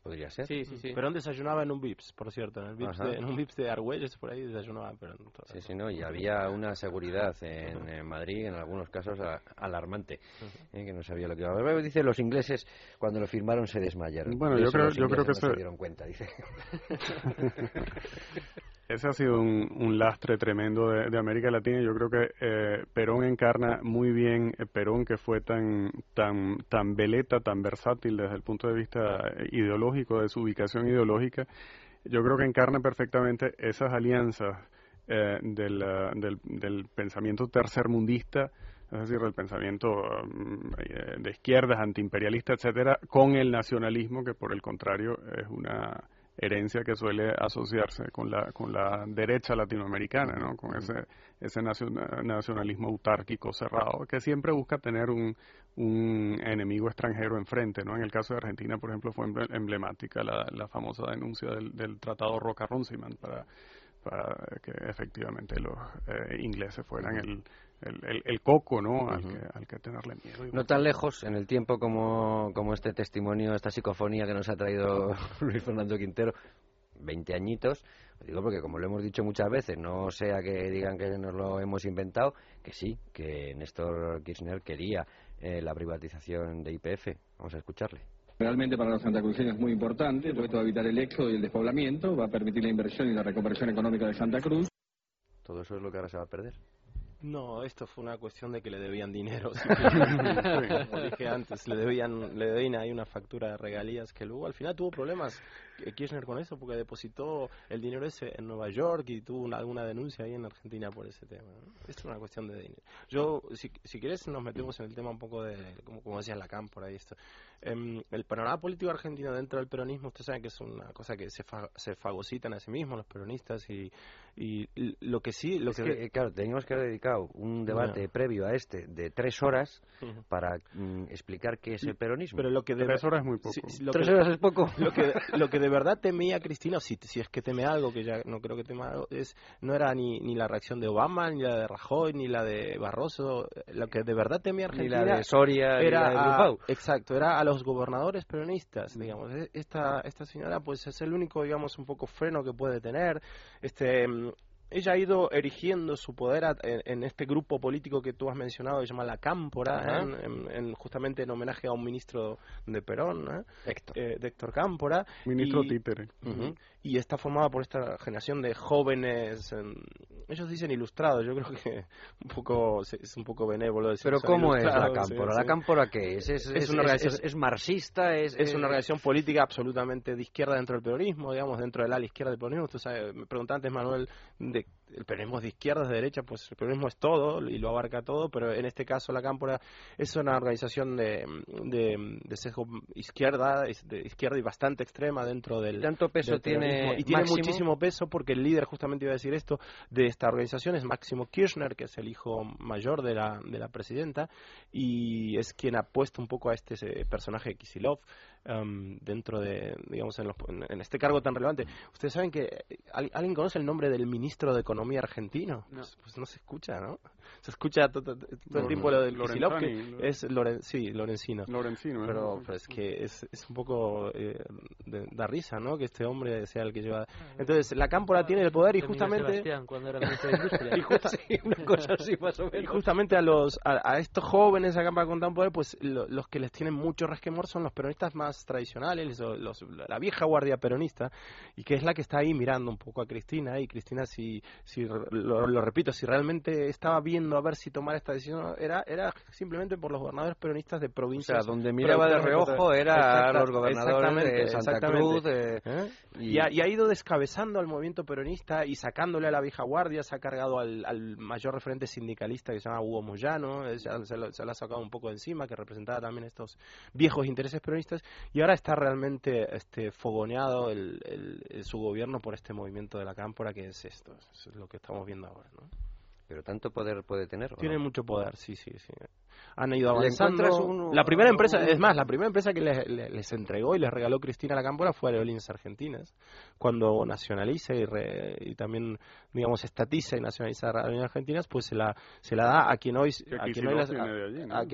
Podría ser. Sí, sí, sí. Perón desayunaba en un Vips, por cierto. En, el Vips de, en un Vips de Argüelles, por ahí desayunaba Perón. Sí, sí, no. Y había una seguridad en, Madrid, en algunos casos, alarmante, eh, que no sabía lo que iba a haber. Dice, los ingleses, cuando lo firmaron, se desmayaron. Bueno, yo creo, yo creo que se dieron cuenta, dice. Ese ha sido un, lastre tremendo de, América Latina. Yo creo que eh, Perón encarna muy bien, eh, Perón que fue tan, tan, tan veleta, tan versátil desde el punto de vista ideológico, de su ubicación ideológica. Yo creo que encarna perfectamente esas alianzas eh, del, del, del, pensamiento tercermundista, es decir, el pensamiento mm, de izquierdas, antiimperialista, etcétera, con el nacionalismo, que por el contrario es una herencia que suele asociarse con la, con la derecha latinoamericana, ¿no? con ese, ese nacionalismo autárquico cerrado, que siempre busca tener un, un enemigo extranjero enfrente. ¿no? En el caso de Argentina, por ejemplo, fue emblemática la, la famosa denuncia del, del Tratado Roca-Runciman para, para que efectivamente los eh, ingleses fueran el el, el, coco, ¿no? Al, que, al que tenerle miedo. No tan lejos en el tiempo como, como este testimonio, esta psicofonía que nos ha traído Luis Fernando Quintero, 20 añitos. Digo porque, como lo hemos dicho muchas veces, no sea que digan que nos lo hemos inventado, que sí, que Néstor Kirchner quería eh, la privatización de IPF. Vamos a escucharle. Realmente para los santacruceños es muy importante, porque esto va a evitar el éxodo y el despoblamiento, va a permitir la inversión y la reconversión económica de Santa Cruz. Todo eso es lo que ahora se va a perder. No, esto fue una cuestión de que le debían dinero. Como dije antes, le debían, le debían ahí una factura de regalías que luego al final tuvo problemas Kirchner con eso porque depositó el dinero ese en Nueva York y tuvo una, alguna denuncia ahí en Argentina por ese tema. Esto es una cuestión de dinero. Yo, si, si quieres, nos metemos en el tema un poco de, como, como decía Lacan por ahí. Esto. Em, el panorama político argentino dentro del peronismo, usted sabe que es una cosa que se, se fagocitan a sí mismos los peronistas y, y lo que sí... Lo que... claro, teníamos que haber dedicado un debate previo a este de tres horas para mm, explicar qué es el peronismo. Pero lo que de... Tres horas es muy poco. tres horas es poco. Lo que, lo que de verdad temía Cristina, si, si es que teme algo, que ya no creo que tema algo, es, no era ni, ni la reacción de Obama, ni la de Rajoy, ni la de Barroso. Lo que de verdad temía Argentina... Ni la de Soria, era ni la de Exacto, era a los gobernadores peronistas, digamos. E, esta, esta señora pues es el único, digamos, un poco freno que puede tener. Este ella ha ido erigiendo su poder en, este grupo político que tú has mencionado, que se llama La Cámpora, en, justamente en homenaje a un ministro de Perón, ¿eh? Héctor. Eh, de Héctor Cámpora. Ministro títere. Y está formada por esta generación de jóvenes, ellos dicen ilustrados, yo creo que un poco es un poco benévolo decir Pero ¿cómo es La Cámpora? ¿La Cámpora qué es? ¿Es, una es, marxista? Es, es una organización política absolutamente de izquierda dentro del peronismo, digamos, dentro del ala izquierda del peronismo. Tú sabes, me preguntaste antes, Manuel, de el peronismo de izquierda, de derecha, pues el peronismo es todo y lo abarca todo, pero en este caso la Cámpora es una organización de, de, sesgo izquierda, de izquierda y bastante extrema dentro del... ¿Tanto peso tiene Y tiene muchísimo peso porque el líder, justamente iba a decir esto, de esta organización es Máximo Kirchner, que es el hijo mayor de la, de la presidenta y es quien ha puesto un poco a este personaje Kisilov um, dentro de, digamos, en, en, este cargo tan relevante. Ustedes saben que, ¿alguien conoce el nombre del ministro de Economía argentino? No. Pues, pues, no se escucha, ¿no? Se escucha todo, el tiempo lo del que es Loren, sí, Lorenzino. Lorenzino, pero, pero, es que es, es un poco eh, da risa, ¿no? Que este hombre sea el que lleva. Entonces, la cámpora tiene el poder y justamente. cuando era ministro de Industria. y justa... sí, una cosa así más o menos. Y justamente a los a, a estos jóvenes acá para contar poder, pues los que les tienen mucho resquemor son los peronistas más tradicionales, los, la vieja guardia peronista, y que es la que está ahí mirando un poco a Cristina, y Cristina, si, si lo, repito, si realmente estaba viendo a ver si tomar esta decisión, era, era simplemente por los gobernadores peronistas de provincias. O sea, donde miraba de reojo era a los gobernadores de Santa Cruz. ¿Eh? y... ha, ido descabezando al movimiento peronista y sacándole a la vieja guardia, se ha cargado al, al mayor referente sindicalista que se llama Hugo Moyano, se, se, lo, ha sacado un poco de encima, que representaba también estos viejos intereses peronistas, y ahora está realmente este, fogoneado el, su gobierno por este movimiento de la cámpora que es esto, es lo que estamos viendo ahora. ¿no? Pero tanto poder puede tener. Tiene mucho poder, sí, sí, sí han ido avanzando. la primera empresa, es más, la primera empresa que les, entregó y les regaló Cristina la Cámpora fue Aerolíneas Argentinas. Cuando nacionaliza y, y también, digamos, estatiza y nacionaliza Aerolíneas Argentinas, pues se la, se la da a quien hoy, a quien, hoy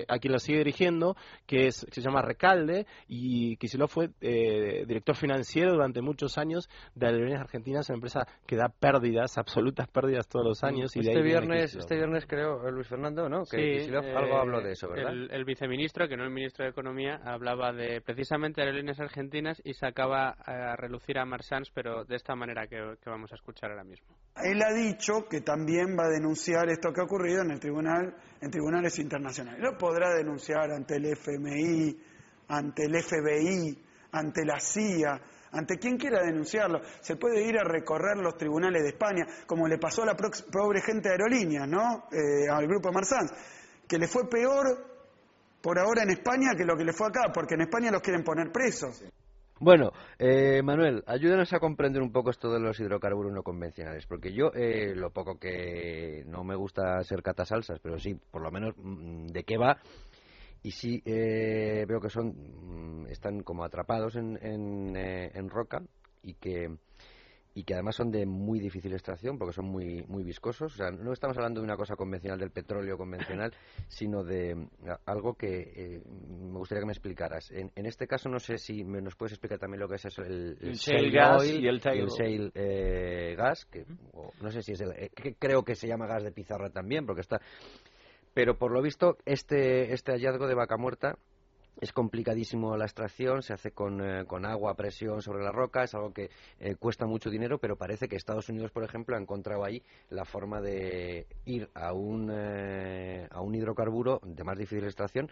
a, quien la sigue dirigiendo, que, es, se llama Recalde, y Kicillof fue eh, director financiero durante muchos años de Aerolíneas Argentinas, una empresa que da pérdidas, absolutas pérdidas todos los años. Y este, viernes, este viernes creo, Luis Fernando, ¿no? Que sí, algo habló de eso, ¿verdad? El, viceministro, que no el ministro de Economía, hablaba de precisamente aerolíneas argentinas y sacaba a relucir a Marsans, pero de esta manera que, vamos a escuchar ahora mismo. Él ha dicho que también va a denunciar esto que ha ocurrido en el tribunal, en tribunales internacionales. Lo podrá denunciar ante el FMI, ante el FBI, ante la CIA, ante quien quiera denunciarlo. Se puede ir a recorrer los tribunales de España, como le pasó a la pobre gente de aerolíneas, ¿no? Eh, al grupo Marsans que le fue peor por ahora en España que lo que le fue acá, porque en España los quieren poner presos. Bueno, eh, Manuel, ayúdanos a comprender un poco esto de los hidrocarburos no convencionales, porque yo eh, lo poco que no me gusta ser catasalsas, pero sí, por lo menos mm, de qué va, y sí eh, veo que son mm, están como atrapados en, en, en roca y que y que además son de muy difícil extracción porque son muy muy viscosos. O sea, no estamos hablando de una cosa convencional del petróleo convencional, sino de mm, algo que eh, me gustaría que me explicaras. En, este caso, no sé si me, nos puedes explicar también lo que es eso, el, shale gas y el, shale eh, gas, que no sé si es el, eh, que creo que se llama gas de pizarra también, porque está. Pero por lo visto, este este hallazgo de vaca muerta es complicadísimo la extracción, se hace con, eh, con agua presión sobre la roca, es algo que eh, cuesta mucho dinero, pero parece que Estados Unidos, por ejemplo, ha encontrado ahí la forma de ir a un, eh, a un hidrocarburo de más difícil extracción,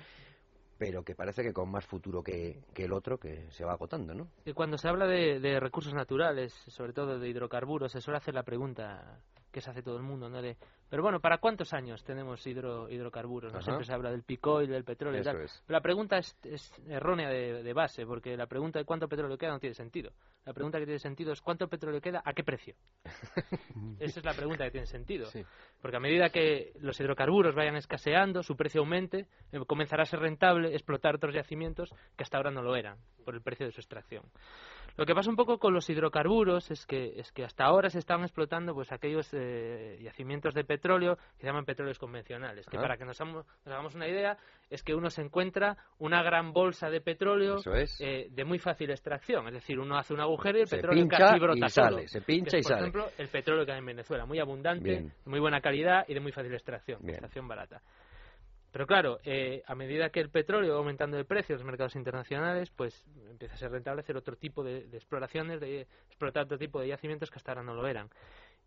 pero que parece que con más futuro que, que, el otro, que se va agotando, ¿no? Y cuando se habla de, de recursos naturales, sobre todo de hidrocarburos, se suele hacer la pregunta que se hace todo el mundo, ¿no? De, pero bueno, ¿para cuántos años tenemos hidro, hidrocarburos? ¿no? Siempre se habla del picoil, del petróleo y tal. la pregunta es, errónea de, base, porque la pregunta de cuánto petróleo queda no tiene sentido. La pregunta que tiene sentido es cuánto petróleo queda, a qué precio. Esa es la pregunta que tiene sentido. Porque a medida que los hidrocarburos vayan escaseando, su precio aumente, eh, comenzará a ser rentable explotar otros yacimientos que hasta ahora no lo eran, por el precio de su extracción. Lo que pasa un poco con los hidrocarburos es que, es que hasta ahora se están explotando pues aquellos eh, yacimientos de petróleo que se llaman petróleos convencionales, que ah. para que nos, hagamos una idea es que uno se encuentra una gran bolsa de petróleo eh, de muy fácil extracción, es decir, uno hace un agujero y el petróleo casi brota y sale, se pincha y sale. Por ejemplo, el petróleo que hay en Venezuela, muy abundante, de muy buena calidad y de muy fácil extracción, extracción barata. Pero claro, eh, a medida que el petróleo va aumentando de precio en los mercados internacionales, pues empieza a ser rentable hacer otro tipo de, exploraciones, de explotar otro tipo de yacimientos que hasta ahora no lo eran.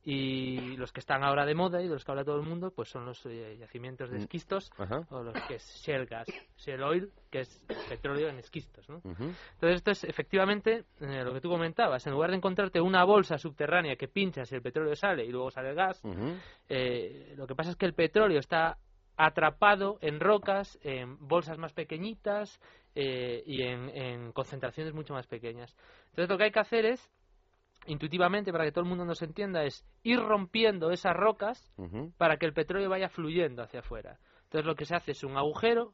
Y los que están ahora de moda y de los que habla todo el mundo, pues son los eh, yacimientos de mm. esquistos, o los que es shale gas, shale oil, que es petróleo en esquistos. ¿no? Entonces esto es efectivamente eh, lo que tú comentabas. En lugar de encontrarte una bolsa subterránea que pinchas y el petróleo sale y luego sale el gas, lo que pasa es que el petróleo está atrapado en rocas, en bolsas más pequeñitas eh, y en, concentraciones mucho más pequeñas. Entonces lo que hay que hacer es, intuitivamente, para que todo el mundo nos entienda, es ir rompiendo esas rocas para que el petróleo vaya fluyendo hacia afuera. Entonces lo que se hace es un agujero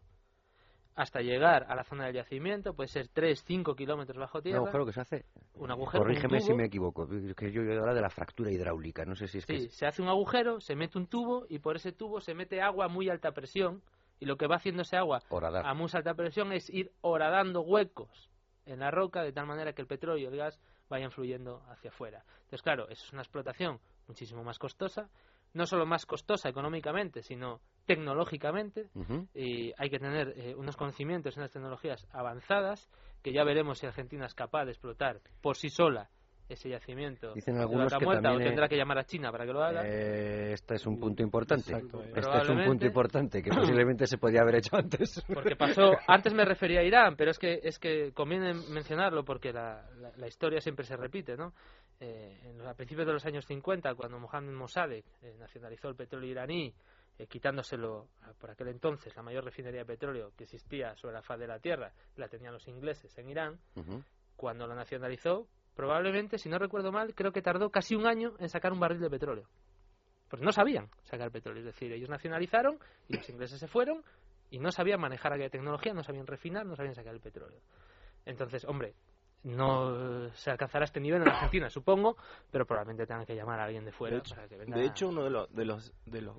hasta llegar a la zona del yacimiento, puede ser 3, 5 kilómetros bajo tierra. Un agujero que se hace. Un agujero. Corrígeme si me equivoco, que yo he hablado de la fractura hidráulica, no sé si es sí, que. se hace un agujero, se mete un tubo y por ese tubo se mete agua a muy alta presión. Y lo que va haciendo ese agua a muy alta presión es ir horadando huecos en la roca de tal manera que el petróleo y el gas vayan fluyendo hacia afuera. Entonces, claro, eso es una explotación muchísimo más costosa no solo más costosa económicamente, sino tecnológicamente. Y hay que tener eh, unos conocimientos en las tecnologías avanzadas, que ya veremos si Argentina es capaz de explotar por sí sola ese yacimiento Dicen algunos que muerta, o tendrá que llamar a China para que lo haga. Eh, este es un punto importante. este es un punto importante que posiblemente se podía haber hecho antes. Porque pasó, antes me refería a Irán, pero es que es que conviene mencionarlo porque la, la, historia siempre se repite, ¿no? Eh, a principios de los años 50, cuando Mohammed Mossadegh eh, nacionalizó el petróleo iraní, eh, quitándoselo por aquel entonces la mayor refinería de petróleo que existía sobre la faz de la tierra, la tenían los ingleses en Irán, cuando lo nacionalizó, probablemente, si no recuerdo mal, creo que tardó casi un año en sacar un barril de petróleo. Porque no sabían sacar petróleo. Es decir, ellos nacionalizaron y los ingleses se fueron y no sabían manejar aquella tecnología, no sabían refinar, no sabían sacar el petróleo. Entonces, hombre, no se alcanzará este nivel en Argentina, supongo, pero probablemente tengan que llamar a alguien de fuera. De hecho, uno de los, de los, de los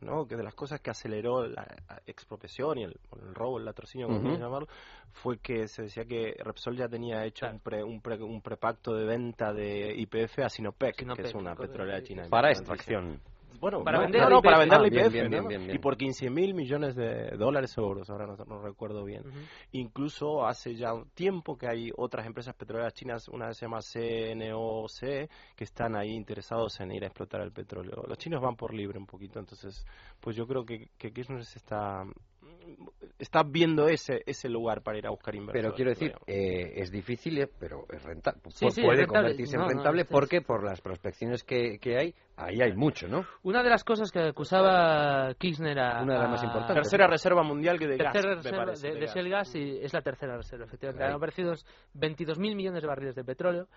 ¿no? que de las cosas que aceleró la expropiación y el, robo, el latrocinio, como llamarlo, fue que se decía que Repsol ya tenía hecho un, pre, un, un, prepacto de venta de IPF a Sinopec, que es una petrolera china. Para extracción bueno, para vender para vender la IPF, y por 15 mil millones de dólares o euros, ahora no, recuerdo bien. Incluso hace ya un tiempo que hay otras empresas petroleras chinas, una se llama CNOC, que están ahí interesados en ir a explotar el petróleo. Los chinos van por libre un poquito, entonces, pues yo creo que, que Kirchner se está está viendo ese ese lugar para ir a buscar inversores. Pero quiero decir, eh, es difícil, eh, pero es rentable. puede convertirse en rentable porque por las prospecciones que, que, hay, ahí hay mucho, ¿no? Una de las cosas que acusaba Kirchner a... Una de las más importantes. Tercera reserva mundial que de gas, de, de, gas. y es la tercera reserva, efectivamente. Han aparecido 22.000 millones de barriles de petróleo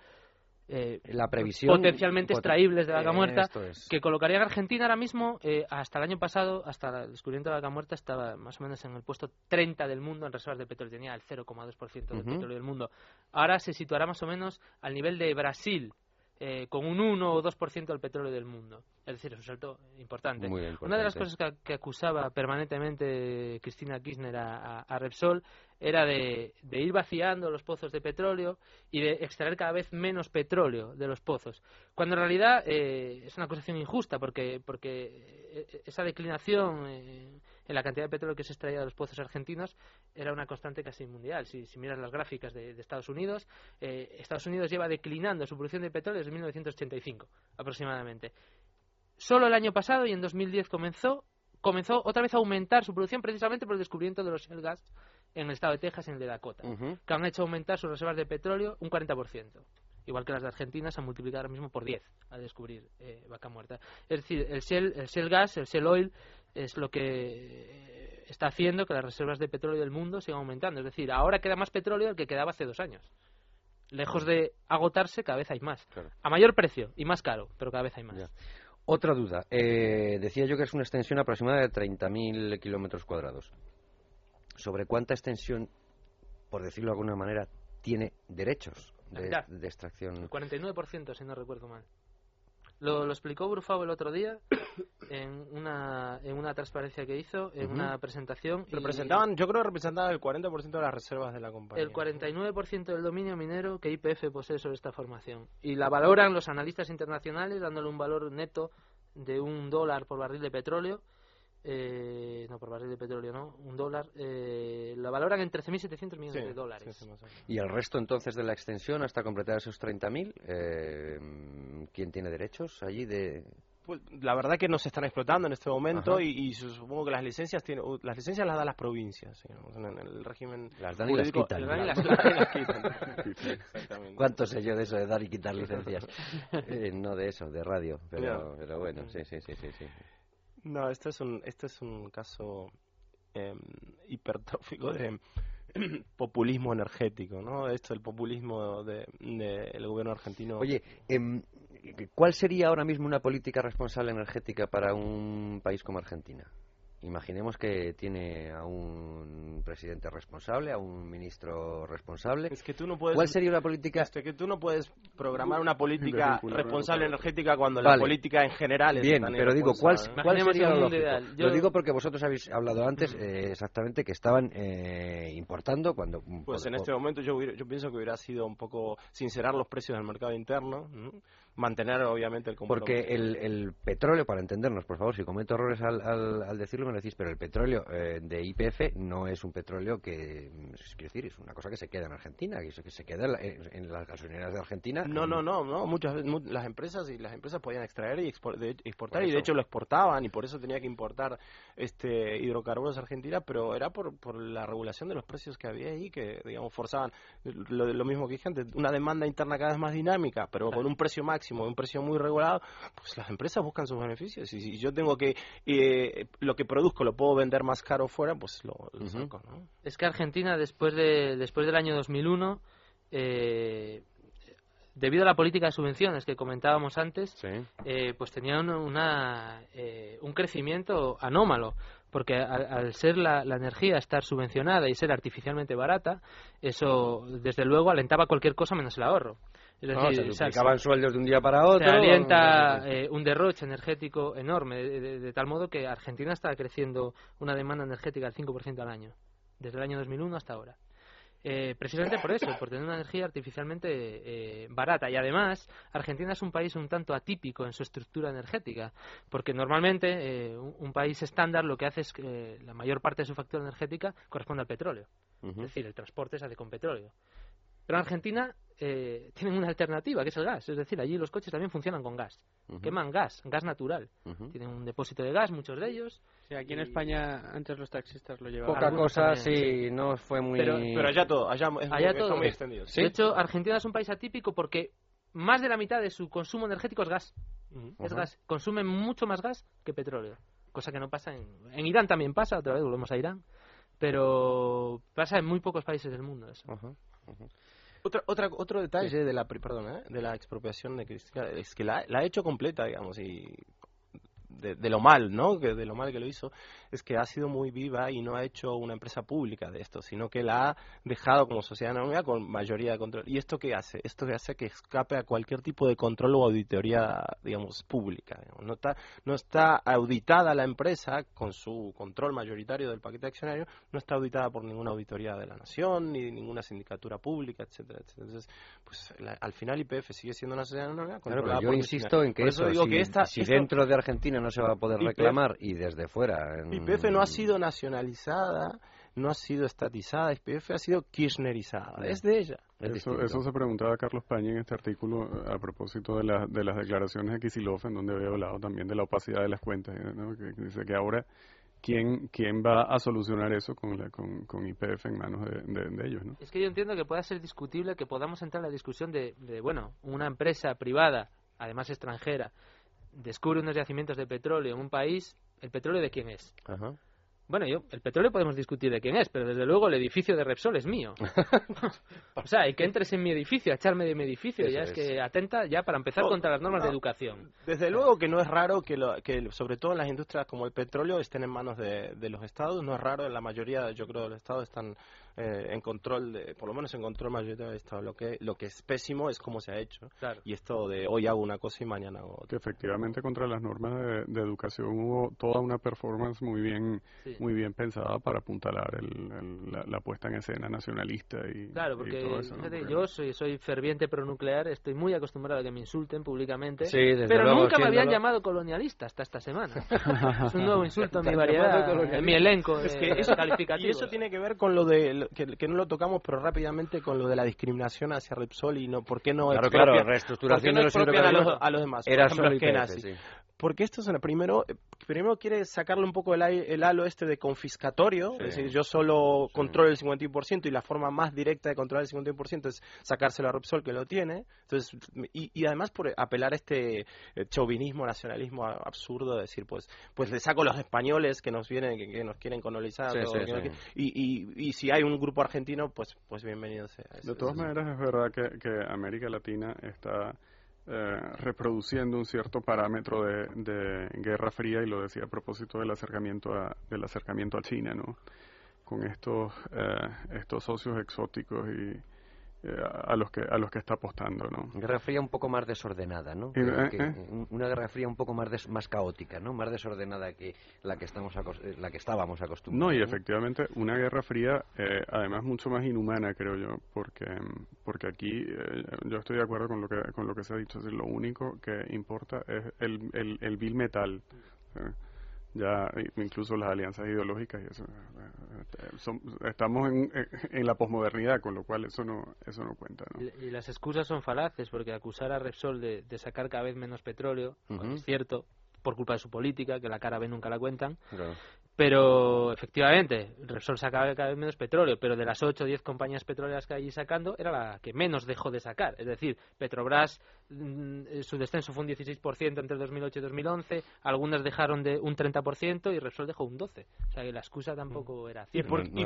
eh, la previsión potencialmente extraíbles de la vaca muerta que colocaría en Argentina ahora mismo eh, hasta el año pasado hasta el descubrimiento de la vaca muerta estaba más o menos en el puesto 30 del mundo en reservas de petróleo tenía el 0,2% del petróleo del mundo. Ahora se situará más o menos al nivel de Brasil eh, con un 1 o 2% del petróleo del mundo Es decir, es un salto importante. Una de las cosas que, acusaba permanentemente Cristina Kirchner a, Repsol era de, ir vaciando los pozos de petróleo y de extraer cada vez menos petróleo de los pozos. Cuando en realidad eh, es una acusación injusta porque, porque eh, esa declinación eh, en la cantidad de petróleo que se extraía de los pozos argentinos era una constante casi mundial. Si, miras las gráficas de, de Estados Unidos, Estados Unidos lleva declinando su producción de petróleo desde 1985 aproximadamente. Solo el año pasado y en 2010 comenzó, comenzó otra vez a aumentar su producción precisamente por el descubrimiento de los shale gas en el estado de Texas y en el de Dakota, que han hecho aumentar sus reservas de petróleo un 40%. Igual que las de Argentina se han multiplicado ahora mismo por 10 al descubrir eh, vaca muerta. Es decir, el shale, el shale gas, el shale oil, es lo que está haciendo que las reservas de petróleo del mundo sigan aumentando. Es decir, ahora queda más petróleo del que quedaba hace dos años. Lejos de agotarse, cada vez hay más. A mayor precio y más caro, pero cada vez hay más. Otra duda. Eh, decía yo que es una extensión aproximada de 30.000 kilómetros cuadrados. ¿Sobre cuánta extensión, por decirlo de alguna manera, tiene derechos de, extracción? El 49%, si no recuerdo mal. Lo, explicó Brufao el otro día en una, en una transparencia que hizo, en una presentación. Representaban, yo creo que representaban el 40% de las reservas de la compañía. El 49% del dominio minero que IPF posee sobre esta formación. Y la valoran los analistas internacionales dándole un valor neto de un dólar por barril de petróleo eh, no por barril de petróleo, ¿no? Un dólar, eh, la valoran en 13.700 millones de dólares. y el resto entonces de la extensión hasta completar esos 30.000, eh, ¿quién tiene derechos allí de...? Pues la verdad que no se están explotando en este momento y, supongo que las licencias tienen, las licencias las dan las provincias, en el régimen las dan y las quitan. ¿Cuánto sé yo de eso de dar y quitar licencias? Eh, no de eso, de radio, pero, pero bueno, sí, sí, sí, sí. sí. No, este es un, este es un caso eh, hipertrófico de populismo energético, ¿no? Esto, el populismo del de, gobierno argentino. Oye, em, ¿cuál sería ahora mismo una política responsable energética para un país como Argentina? Imaginemos que tiene a un presidente responsable, a un ministro responsable. Es que tú no puedes, ¿Cuál sería una política? Es que tú no puedes programar una política responsable energética cuando la política en general es Bien, pero digo, ¿cuál, cuál sería lo Lo digo porque vosotros habéis hablado antes eh, exactamente que estaban eh, importando cuando... Pues en este momento yo, yo pienso que hubiera sido un poco sincerar los precios del mercado interno mantener obviamente el. Porque el, petróleo, para entendernos, por favor, si cometo errores al, al, decirlo me lo decís, pero el petróleo eh, de IPF no es un petróleo que, es, quiero decir, es una cosa que se queda en Argentina, que se, que se queda en, las gasolineras de Argentina. No, no, no, no, muchas veces las empresas y las empresas podían extraer y exportar y de hecho lo exportaban y por eso tenía que importar este hidrocarburos a Argentina, pero era por, por la regulación de los precios que había ahí que digamos forzaban lo, lo mismo que dije antes, una demanda interna cada vez más dinámica, pero con un precio máximo un precio muy regulado, pues las empresas buscan sus beneficios. Y si yo tengo que, eh, lo que produzco lo puedo vender más caro fuera, pues lo, saco, Es que Argentina, después, de, después del año 2001, eh, debido a la política de subvenciones que comentábamos antes, eh, pues tenía una, un crecimiento anómalo, porque al, ser la, la, energía estar subvencionada y ser artificialmente barata, eso desde luego alentaba cualquier cosa menos el ahorro. Es decir, se acaban sueldos de un día para otro. Se alienta eh, un derroche energético enorme, de, tal modo que Argentina está creciendo una demanda energética al 5% al año, desde el año 2001 hasta ahora. Eh, precisamente por eso, por tener una energía artificialmente eh, barata. Y además, Argentina es un país un tanto atípico en su estructura energética, porque normalmente un, país estándar lo que hace es que la mayor parte de su factura energética corresponde al petróleo. Es decir, el transporte se hace con petróleo. Pero en Argentina eh, tienen una alternativa, que es el gas. Es decir, allí los coches también funcionan con gas. Queman gas, gas natural. Tienen un depósito de gas, muchos de ellos. Sí, aquí en España antes los taxistas lo llevaban. Poca cosa, sí, no fue muy... Pero, allá todo, allá, es todo. muy extendido. De hecho, Argentina es un país atípico porque más de la mitad de su consumo energético es gas. Es gas. Consumen mucho más gas que petróleo. Cosa que no pasa en... En Irán también pasa, otra vez volvemos a Irán. Pero pasa en muy pocos países del mundo eso. Otra, otra, otro detalle de la perdón, ¿eh? de la expropiación de Cristina es que la, ha hecho completa, digamos, y de, lo mal, ¿no? Que de lo mal que lo hizo, es que ha sido muy viva y no ha hecho una empresa pública de esto, sino que la ha dejado como sociedad anónima con mayoría de control. ¿Y esto qué hace? Esto que hace que escape a cualquier tipo de control o auditoría, digamos, pública. No, está, no está auditada la empresa con su control mayoritario del paquete accionario, no está auditada por ninguna auditoría de la nación, ni ninguna sindicatura pública, etcétera, etcétera. Entonces, pues al final IPF sigue siendo una sociedad anónima claro, yo insisto en que eso, digo si, que esta, si dentro de Argentina no se va a poder reclamar y desde fuera... En... IPF no ha sido nacionalizada no ha sido estatizada, IPF ha sido kirchnerizada, es de ella. Eso, eso, se preguntaba Carlos Paña en este artículo a propósito de, la, de las declaraciones de Kisilov, en donde había hablado también de la opacidad de las cuentas, que dice que ahora ¿quién, quién va a solucionar eso con, la, con, con IPF en manos de, ellos? ¿no? Es que yo entiendo que pueda ser discutible que podamos entrar en la discusión de, de, bueno, una empresa privada, además extranjera, descubre unos yacimientos de petróleo en un país, ¿el petróleo de quién es? Ajá. Bueno, yo, el petróleo podemos discutir de quién es, pero desde luego el edificio de Repsol es mío. o sea, y que entres en mi edificio, a echarme de mi edificio, ya es, que atenta ya para empezar contra las normas de educación. Desde luego que no es raro que, lo, que sobre todo en las industrias como el petróleo estén en manos de, de los estados, no es raro, en la mayoría, yo creo, de los estados están eh, en control, de, por lo menos en control mayoritario de Estado. Lo que, lo que es pésimo es cómo se ha hecho. Y esto de hoy hago una cosa y mañana hago otra. efectivamente contra las normas de, educación hubo toda una performance muy bien muy bien pensada para apuntalar el, la, puesta en escena nacionalista y Claro, porque yo soy, soy ferviente pronuclear, estoy muy acostumbrado a que me insulten públicamente, pero nunca me habían llamado colonialista hasta esta semana. es un nuevo insulto en mi variedad, en mi elenco es que eso. Y eso tiene que ver con lo de que, no lo tocamos, pero rápidamente con lo de la discriminación hacia Repsol y no, ¿por qué no claro, claro, reestructuración de los a, los, a los demás? Era solo porque esto es una, primero eh, primero quiere sacarle un poco el, el halo este de confiscatorio, es decir, yo solo controlo el 51% y la forma más directa de controlar el 51% es sacárselo a Repsol que lo tiene, entonces y, y además por apelar a este eh, chauvinismo, nacionalismo absurdo de decir, pues pues le saco a los españoles que nos vienen que, nos quieren colonizar y, y, y, si hay un grupo argentino, pues pues bienvenido sea. de todas maneras es verdad que, que América Latina está eh, reproduciendo un cierto parámetro de, Guerra Fría y lo decía a propósito del acercamiento a, del acercamiento a China, ¿no? Con estos, eh, estos socios exóticos y, a los que a los que está apostando no guerra fría un poco más desordenada no eh, eh. una guerra fría un poco más más caótica no más desordenada que la que estamos la que estábamos acostumbrados no y efectivamente una guerra fría además mucho más inhumana creo yo porque porque aquí yo estoy de acuerdo con lo que con lo que se ha dicho es lo único que importa es el el, el vil metal ya incluso las alianzas ideológicas y eso eh, estamos en, en, la posmodernidad con lo cual eso no eso no cuenta Y, las excusas son falaces porque acusar a Repsol de, de sacar cada vez menos petróleo es cierto por culpa de su política que la cara B nunca la cuentan pero efectivamente, Repsol sacaba cada vez menos petróleo, pero de las 8 o 10 compañías petroleras que hay sacando, era la que menos dejó de sacar. Es decir, Petrobras, mm, su descenso fue un 16% entre 2008 y 2011, algunas dejaron de un 30% y Repsol dejó un 12%. O sea que la excusa tampoco mm. era cierta. Y,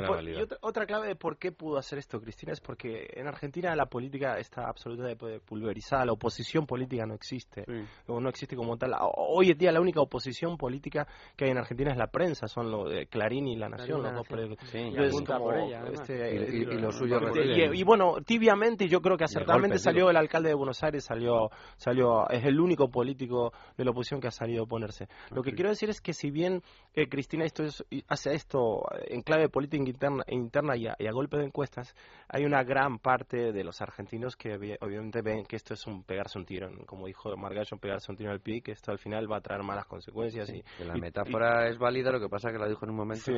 otra, clave de por qué pudo hacer esto, Cristina, es porque en Argentina la política está absolutamente pulverizada, la oposición política no existe, no existe como tal. Hoy en día la única oposición política que hay en Argentina es la prensa, son lo de Clarín y La Nación, y, lo suyo y, bueno, tibiamente, yo creo que acertadamente salió el alcalde de Buenos Aires, salió, salió, es el único político de la oposición que ha salido a oponerse. Lo que quiero decir es que si bien eh, Cristina esto hace esto en clave política interna, interna y, a, golpe de encuestas, hay una gran parte de los argentinos que obviamente ven que esto es un pegarse un tiro, como dijo Margallo, pegarse un tiro al pie, que esto al final va a traer malas consecuencias. y, la metáfora es válida, lo que pasa que la dijo en un momento.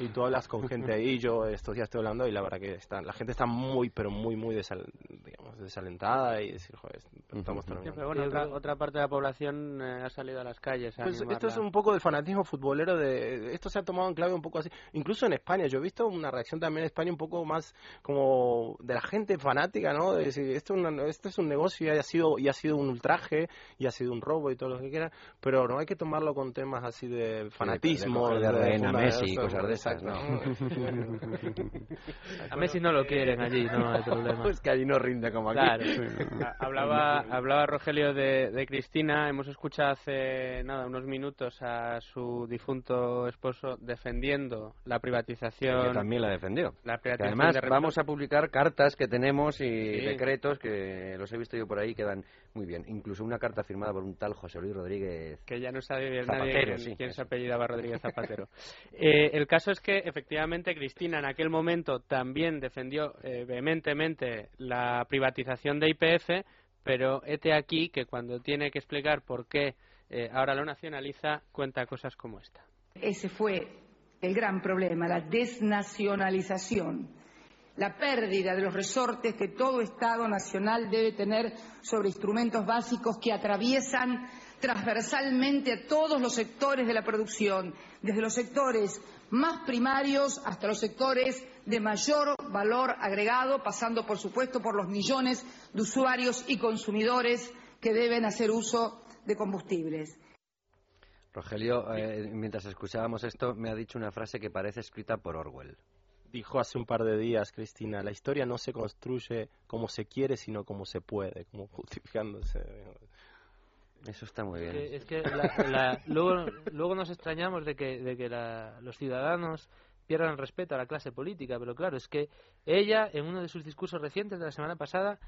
y tú hablas con gente ahí, yo estos días estoy hablando y la verdad que está, la gente está muy, pero muy, muy digamos, desalentada y decir, joder, estamos pero bueno, otra, otra, parte de la población eh, ha salido a las calles. pues esto es un poco del fanatismo futbolero claro de esto se ha tomado en clave un poco así. Incluso en España yo he visto una reacción también en España un poco más como de la gente fanática no de decir esto, esto es un negocio y ha sido y ha sido un ultraje y ha sido un robo y todo lo que quiera pero no hay que tomarlo con temas así de fanatismo de, de, Messi y cosas de esas no. a Messi no lo quieren allí no hay problema. Es que allí no rinde como aquí. Claro. hablaba hablaba Rogelio de, de Cristina. Hemos escuchado hace nada unos minutos a su difunto esposo defendiendo la privatización. Que también la defendió. además vamos a publicar cartas que tenemos y decretos que los he visto yo por ahí que dan muy bien. Incluso una carta firmada por un tal José Luis Rodríguez. Que ya no sabe bien nadie quién, se apellidaba Rodríguez Zapatero. Eh, el caso es que efectivamente Cristina en aquel momento también defendió eh, vehementemente la privatización de IPF, pero hete aquí que cuando tiene que explicar por qué eh, ahora lo nacionaliza, cuenta cosas como esta. Ese fue el gran problema, la desnacionalización, la pérdida de los resortes que todo Estado nacional debe tener sobre instrumentos básicos que atraviesan transversalmente a todos los sectores de la producción, desde los sectores más primarios hasta los sectores de mayor valor agregado, pasando, por supuesto, por los millones de usuarios y consumidores que deben hacer uso de combustibles. Rogelio, eh, mientras escuchábamos esto, me ha dicho una frase que parece escrita por Orwell. Dijo hace un par de días, Cristina, la historia no se construye como se quiere, sino como se puede, como justificándose. Eso está muy bien. Es que, luego, luego nos extrañamos de que, de que los ciudadanos pierdan el respeto a la clase política, pero claro, es que ella, en uno de sus discursos recientes de la semana pasada,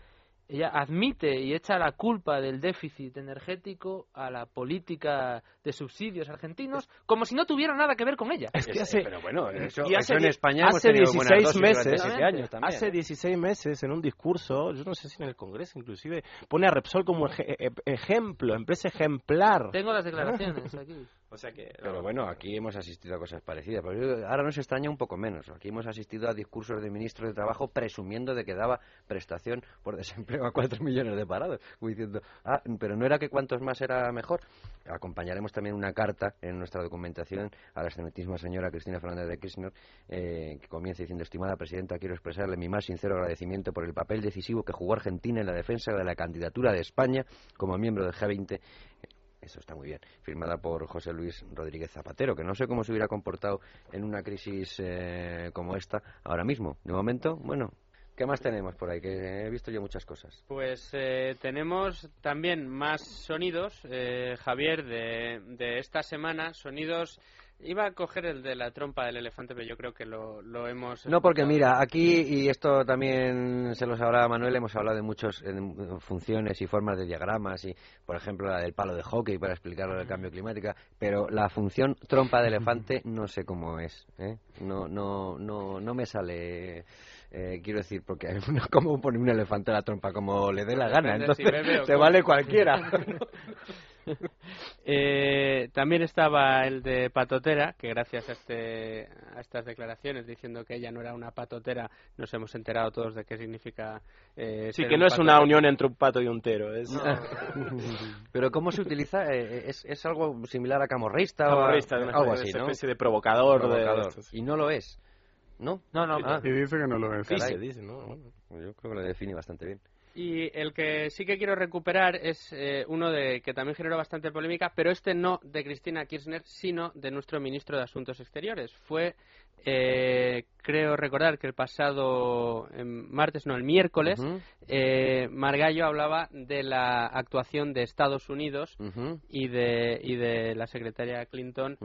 ella admite y echa la culpa del déficit energético a la política de subsidios argentinos como si no tuviera nada que ver con ella. Es que hace, pero bueno, eso, hace, en España hace 16 meses, años hace 16 meses en un discurso, yo no sé si en el Congreso inclusive, pone a Repsol como e, e, ejemplo, empresa ejemplar. Tengo las declaraciones aquí. O sea que, pero bueno, aquí hemos asistido a cosas parecidas. Pero ahora nos extraña un poco menos. Aquí hemos asistido a discursos de ministros de Trabajo presumiendo de que daba prestación por desempleo a cuatro millones de parados. Diciendo, ah, pero no era que cuantos más era mejor. Acompañaremos también una carta en nuestra documentación a la excelentísima señora Cristina Fernández de Kirchner, eh, que comienza diciendo, estimada presidenta, quiero expresarle mi más sincero agradecimiento por el papel decisivo que jugó Argentina en la defensa de la candidatura de España como miembro del G20 eso está muy bien. Firmada por José Luis Rodríguez Zapatero, que no sé cómo se hubiera comportado en una crisis eh, como esta ahora mismo. De momento, bueno, ¿Qué más tenemos por ahí? Que he visto yo muchas cosas. Pues eh, tenemos también más sonidos, eh, Javier, de, de, esta semana. Sonidos Iba a coger el de la trompa del elefante, pero yo creo que lo, lo hemos... No, porque mira, aquí, y esto también se lo sabrá Manuel, hemos hablado de muchas funciones y formas de diagramas, y por ejemplo la del palo de hockey para explicar lo del cambio climático, pero la función trompa de elefante no sé cómo es, ¿eh? no, no, no, no me sale... Eh, quiero decir, porque como pone un elefante a la trompa como le dé la gana, entonces se vale cualquiera. Eh, también estaba el de patotera, que gracias a, este, a estas declaraciones diciendo que ella no era una patotera, nos hemos enterado todos de qué significa. Eh, sí, que no es una unión entre un pato y un tero. Es... Pero ¿cómo se utiliza? Eh, ¿Es, ¿Es, algo similar a camorrista, o algo así, ¿no? especie de provocador. y no lo es. ¿No? No, no. Y dice que no lo es. Dice, dice, ¿no? Yo creo que lo define bastante bien. Y el que sí que quiero recuperar es eh, uno de que también generó bastante polémica, pero este no de Cristina Kirchner, sino de nuestro ministro de Asuntos Exteriores. Fue, eh, creo recordar que el pasado martes, no, el miércoles, eh, Margallo hablaba de la actuación de Estados Unidos y, de, y de la secretaria Clinton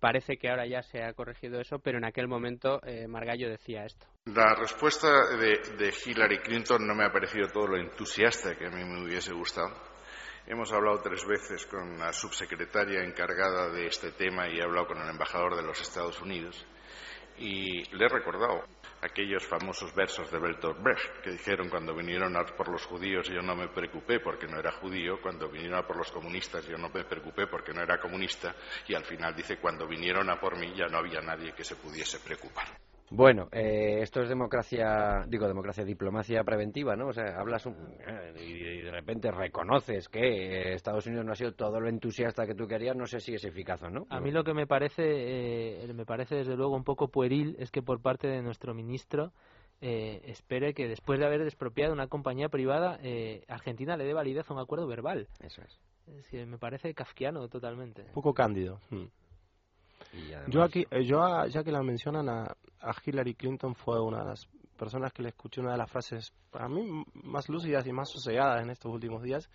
Parece que ahora ya se ha corregido eso, pero en aquel momento eh, Margallo decía esto. La respuesta de, de Hillary Clinton no me ha parecido todo lo entusiasta que a mí me hubiese gustado. Hemos hablado tres veces con la subsecretaria encargada de este tema y he hablado con el embajador de los Estados Unidos y le he recordado aquellos famosos versos de Bertolt Brecht que dijeron cuando vinieron a por los judíos yo no me preocupé porque no era judío, cuando vinieron a por los comunistas yo no me preocupé porque no era comunista y al final dice cuando vinieron a por mí ya no había nadie que se pudiese preocupar. Bueno, eh, esto es democracia, digo, democracia, diplomacia preventiva, ¿no? O sea, hablas eh, y, de repente reconoces que Estados Unidos no ha sido todo lo entusiasta que tú querías, no sé si es eficaz o no. A mí lo que me parece, eh, me parece desde luego un poco pueril es que por parte de nuestro ministro espere que después de haber despropiado una compañía privada, Argentina le dé validez a un acuerdo verbal. Eso es. es que me parece kafkiano totalmente. Un poco cándido. Hmm. Yo aquí, eh, yo ya que la mencionan a, a Hillary Clinton fue una de las personas que le escuché una de las frases para mí más lúcidas y más sosegadas en estos últimos días.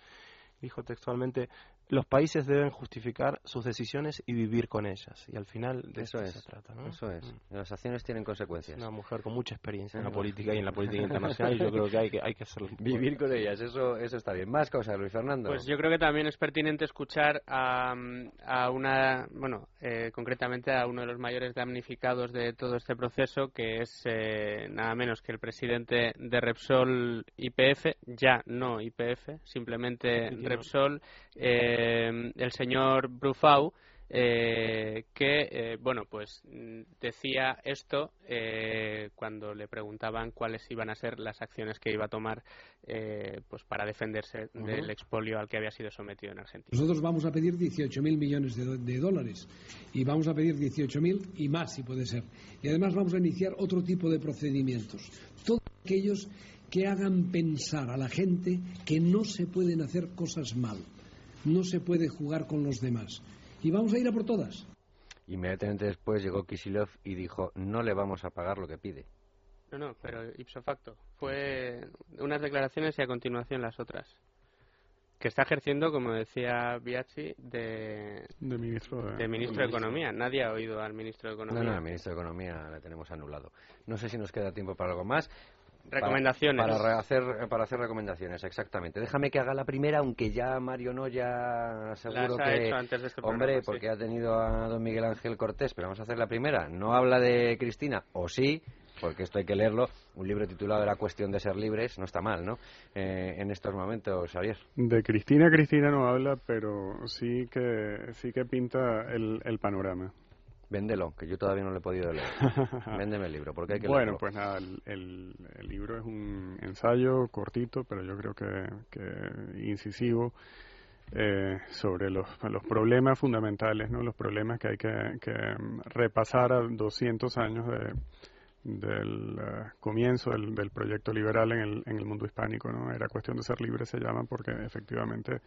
Dijo textualmente, los países deben justificar sus decisiones y vivir con ellas. Y al final de eso, se trata. ¿no? Eso es. Mm. Las acciones tienen consecuencias. Una mujer con mucha experiencia en la política y en la política internacional y yo creo que hay que, hay que hacerlo. Vivir con ellas, eso, eso está bien. Más cosas, Luis Fernando. Pues yo creo que también es pertinente escuchar a, a una, bueno, eh, concretamente a uno de los mayores damnificados de todo este proceso, que es eh, nada menos que el presidente de Repsol IPF, ya no IPF, simplemente Repsol. Eh, eh, el señor Brufau, eh, que eh, bueno pues mm, decía esto cuando le preguntaban cuáles iban a ser las acciones que iba a tomar pues para defenderse del expolio al que había sido sometido en Argentina. Nosotros vamos a pedir 18.000 millones de, de, dólares y vamos a pedir 18.000 y más si puede ser. Y además vamos a iniciar otro tipo de procedimientos. Todos aquellos que hagan pensar a la gente que no se pueden hacer cosas mal no se puede jugar con los demás. Y vamos a ir a por todas. Inmediatamente después llegó Kisilov y dijo, no le vamos a pagar lo que pide. No, no, pero ipso facto. Fue unas declaraciones y a continuación las otras. Que está ejerciendo, como decía Biachi, de, de ministro de, ministro de, Economía. Nadie ha oído al ministro de Economía. No, no, al ministro de Economía le tenemos anulado. No sé si nos queda tiempo para algo más. Recomendaciones. Para, hacer, para hacer recomendaciones, exactamente. Déjame que haga la primera, aunque ya Mario no ya seguro que... Este hombre, porque ha tenido a don Miguel Ángel Cortés, pero vamos a hacer la primera. No habla de Cristina, o sí, porque esto hay que leerlo, un libro titulado La cuestión de ser libres, no está mal, ¿no? Eh, en estos momentos, Javier. De Cristina, Cristina no habla, pero sí que, sí que pinta el, el panorama. Véndelo, que yo todavía no lo he podido leer. Véndeme el libro, porque hay que Bueno, pues nada, el, el, libro es un ensayo cortito, pero yo creo que, que incisivo, eh, sobre los, los problemas fundamentales, ¿no? Los problemas que hay que, que repasar a 200 años de del eh, comienzo del, del, proyecto liberal en el, en el mundo hispánico. ¿no? Era cuestión de ser libre, se llama, porque efectivamente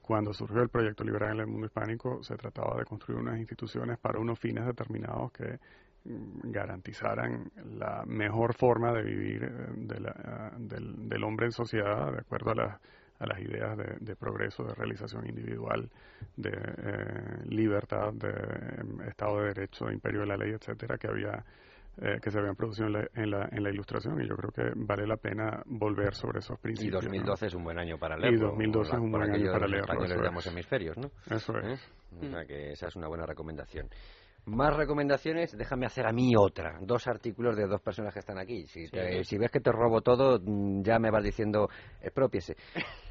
cuando surgió el proyecto liberal en el mundo hispánico se trataba de construir unas instituciones para unos fines determinados que mm, garantizaran la mejor forma de vivir eh, de la, del, del, hombre en sociedad de acuerdo a, a las ideas de, de, progreso, de realización individual, de eh, libertad, de eh, Estado de Derecho, de imperio de la ley, etcétera, que había eh, que se habían producido en la, en la, en, la, ilustración y yo creo que vale la pena volver sobre esos principios. Y 2012 es un buen año para leerlo. Y 2012 es un buen año para leerlo. Españoles de ambos hemisferios, ¿no? Eso es. ¿Eh? O sea que esa es una buena recomendación. Más recomendaciones, déjame hacer a mí otra. Dos artículos de dos personas que están aquí. Si, si ves que te robo todo, mm, ya me vas diciendo, expropiese.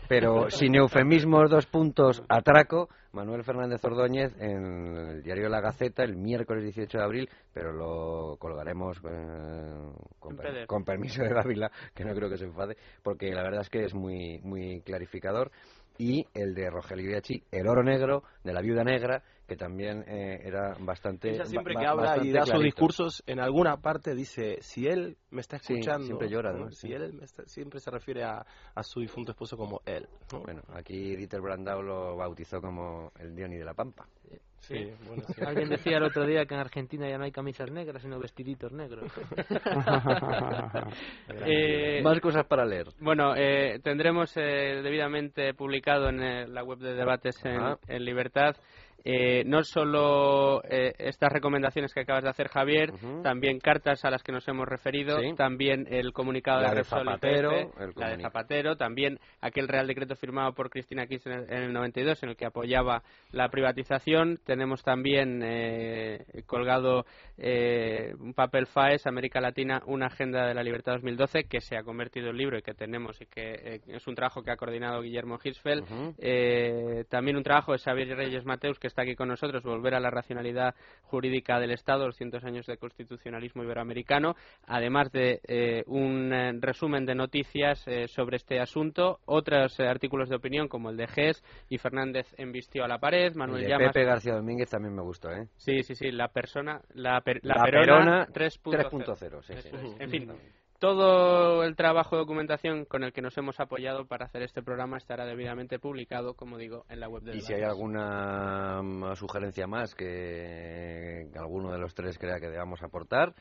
Pero sin eufemismos, dos puntos, atraco. Manuel Fernández Ordóñez en el diario La Gaceta el miércoles 18 de abril, pero lo colgaremos eh, con, con, permiso de Dávila, que no creo que se enfade, porque la verdad es que es muy, muy clarificador. Y el de Rogelio Viachi, El oro negro, de la viuda negra, que también eh, era bastante. Ella siempre que habla y da sus discursos, en alguna parte dice: si él me está escuchando. siempre llora, ¿no? Si él siempre se refiere a, a, su difunto esposo como él. Bueno, aquí Dieter Brandau lo bautizó como el Diony de la Pampa. Sí, bueno, Alguien decía el otro día que en Argentina ya no hay camisas negras, sino vestiditos negros. eh, Más cosas para leer. Bueno, eh, tendremos eh, debidamente publicado en la web de debates en, en Libertad eh, no solo eh, estas recomendaciones que acabas de hacer, Javier, también cartas a las que nos hemos referido, también el comunicado de, Repsol Zapatero, la de Zapatero, también aquel Real Decreto firmado por Cristina Kirchner en el 92 en el que apoyaba la privatización. Tenemos también eh, colgado eh, un papel FAES, América Latina, una agenda de la libertad 2012, que se ha convertido en libro y que tenemos y que es un trabajo que ha coordinado Guillermo Hirschfeld. también un trabajo de Xavier Reyes Mateus, que está aquí con nosotros, volver a la racionalidad jurídica del Estado, 200 años de constitucionalismo iberoamericano, además de eh, un eh, resumen de noticias eh, sobre este asunto, otros artículos de opinión como el de GES y Fernández envistió a la pared, Manuel el Llamas. Pepe García Domínguez también me gustó, ¿eh? Sí, sí, sí, la persona, la, Perona, 3.0. Sí, sí, En fin, todo el trabajo de documentación con el que nos hemos apoyado para hacer este programa estará debidamente publicado, como digo, en la web de Y si hay alguna mm, sugerencia más que alguno de los tres crea que debamos aportar,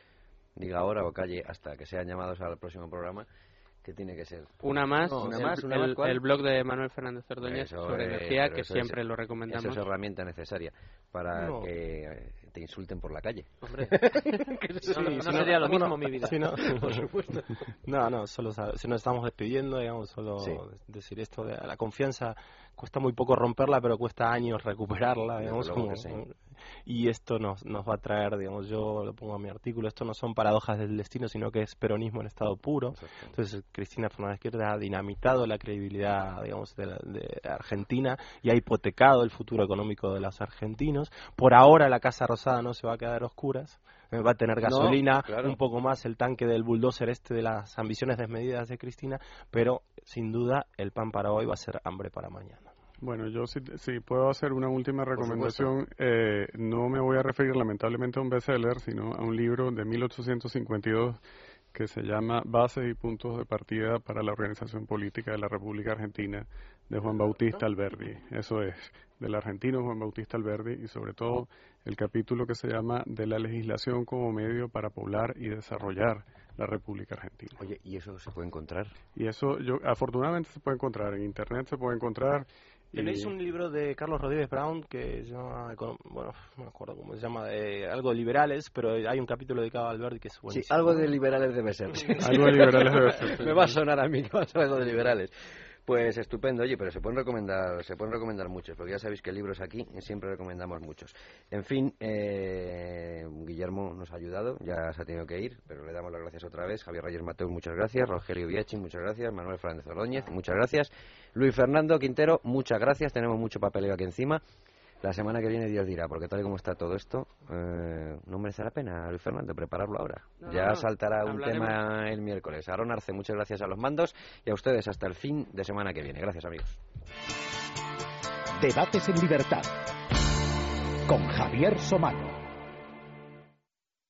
diga ahora o calle hasta que sean llamados al próximo programa que tiene que ser. Una más, una más, el, blog de Manuel Fernández Ordóñez sobre energía, que siempre lo recomendamos. Esa es herramienta necesaria para que te insulten por la calle. Hombre, no, sería lo mismo mi vida. no, por supuesto. No, no, solo si nos estamos despidiendo, digamos, solo decir esto de la confianza cuesta muy poco romperla, pero cuesta años recuperarla, digamos, como, y esto nos, nos va a traer, digamos, yo lo pongo en mi artículo, esto no son paradojas del destino, sino que es peronismo en estado puro. Entonces, Cristina Fernández Kirchner ha dinamitado la credibilidad, digamos, de, de, Argentina y ha hipotecado el futuro económico de los argentinos. Por ahora la Casa Rosada no se va a quedar a oscuras, eh, va a tener gasolina, un poco más el tanque del bulldozer este de las ambiciones desmedidas de Cristina, pero sin duda el pan para hoy va a ser hambre para mañana. Bueno, yo sí, puedo hacer una última recomendación. Eh, no me voy a referir lamentablemente a un bestseller, sino a un libro de 1852 que se llama Bases y puntos de partida para la organización política de la República Argentina de Juan Bautista Alberdi. Eso es, del argentino Juan Bautista Alberdi y sobre todo el capítulo que se llama de la legislación como medio para poblar y desarrollar la República Argentina. Oye, ¿y eso se puede encontrar? Y eso, yo, afortunadamente se puede encontrar, en Internet se puede encontrar Tenéis un libro de Carlos Rodríguez Brown que se llama, bueno, no me acuerdo cómo se llama, algo de liberales, pero hay un capítulo dedicado a Alberti que es buenísimo. Sí, algo de liberales debe ser. algo de liberales debe ser. me va a sonar a mí que va a ser algo de liberales. Pues estupendo, oye, pero se pueden recomendar, se pueden recomendar muchos, porque ya sabéis que libros aquí siempre recomendamos muchos. En fin, eh, Guillermo nos ha ayudado, ya se ha tenido que ir, pero le damos las gracias otra vez. Javier Reyes Mateo, muchas gracias. Rogerio Viachi, muchas gracias. Manuel Fernández Ordóñez, muchas gracias. Luis Fernando Quintero, muchas gracias. Tenemos mucho papeleo aquí encima. La semana que viene Dios dirá, porque tal y como está todo esto, eh, no merece la pena, Luis Fernando, prepararlo ahora. ya saltará un tema el miércoles. Aaron Arce, muchas gracias a los mandos y a ustedes hasta el fin de semana que viene. Gracias, amigos. Debates en libertad con Javier Somano.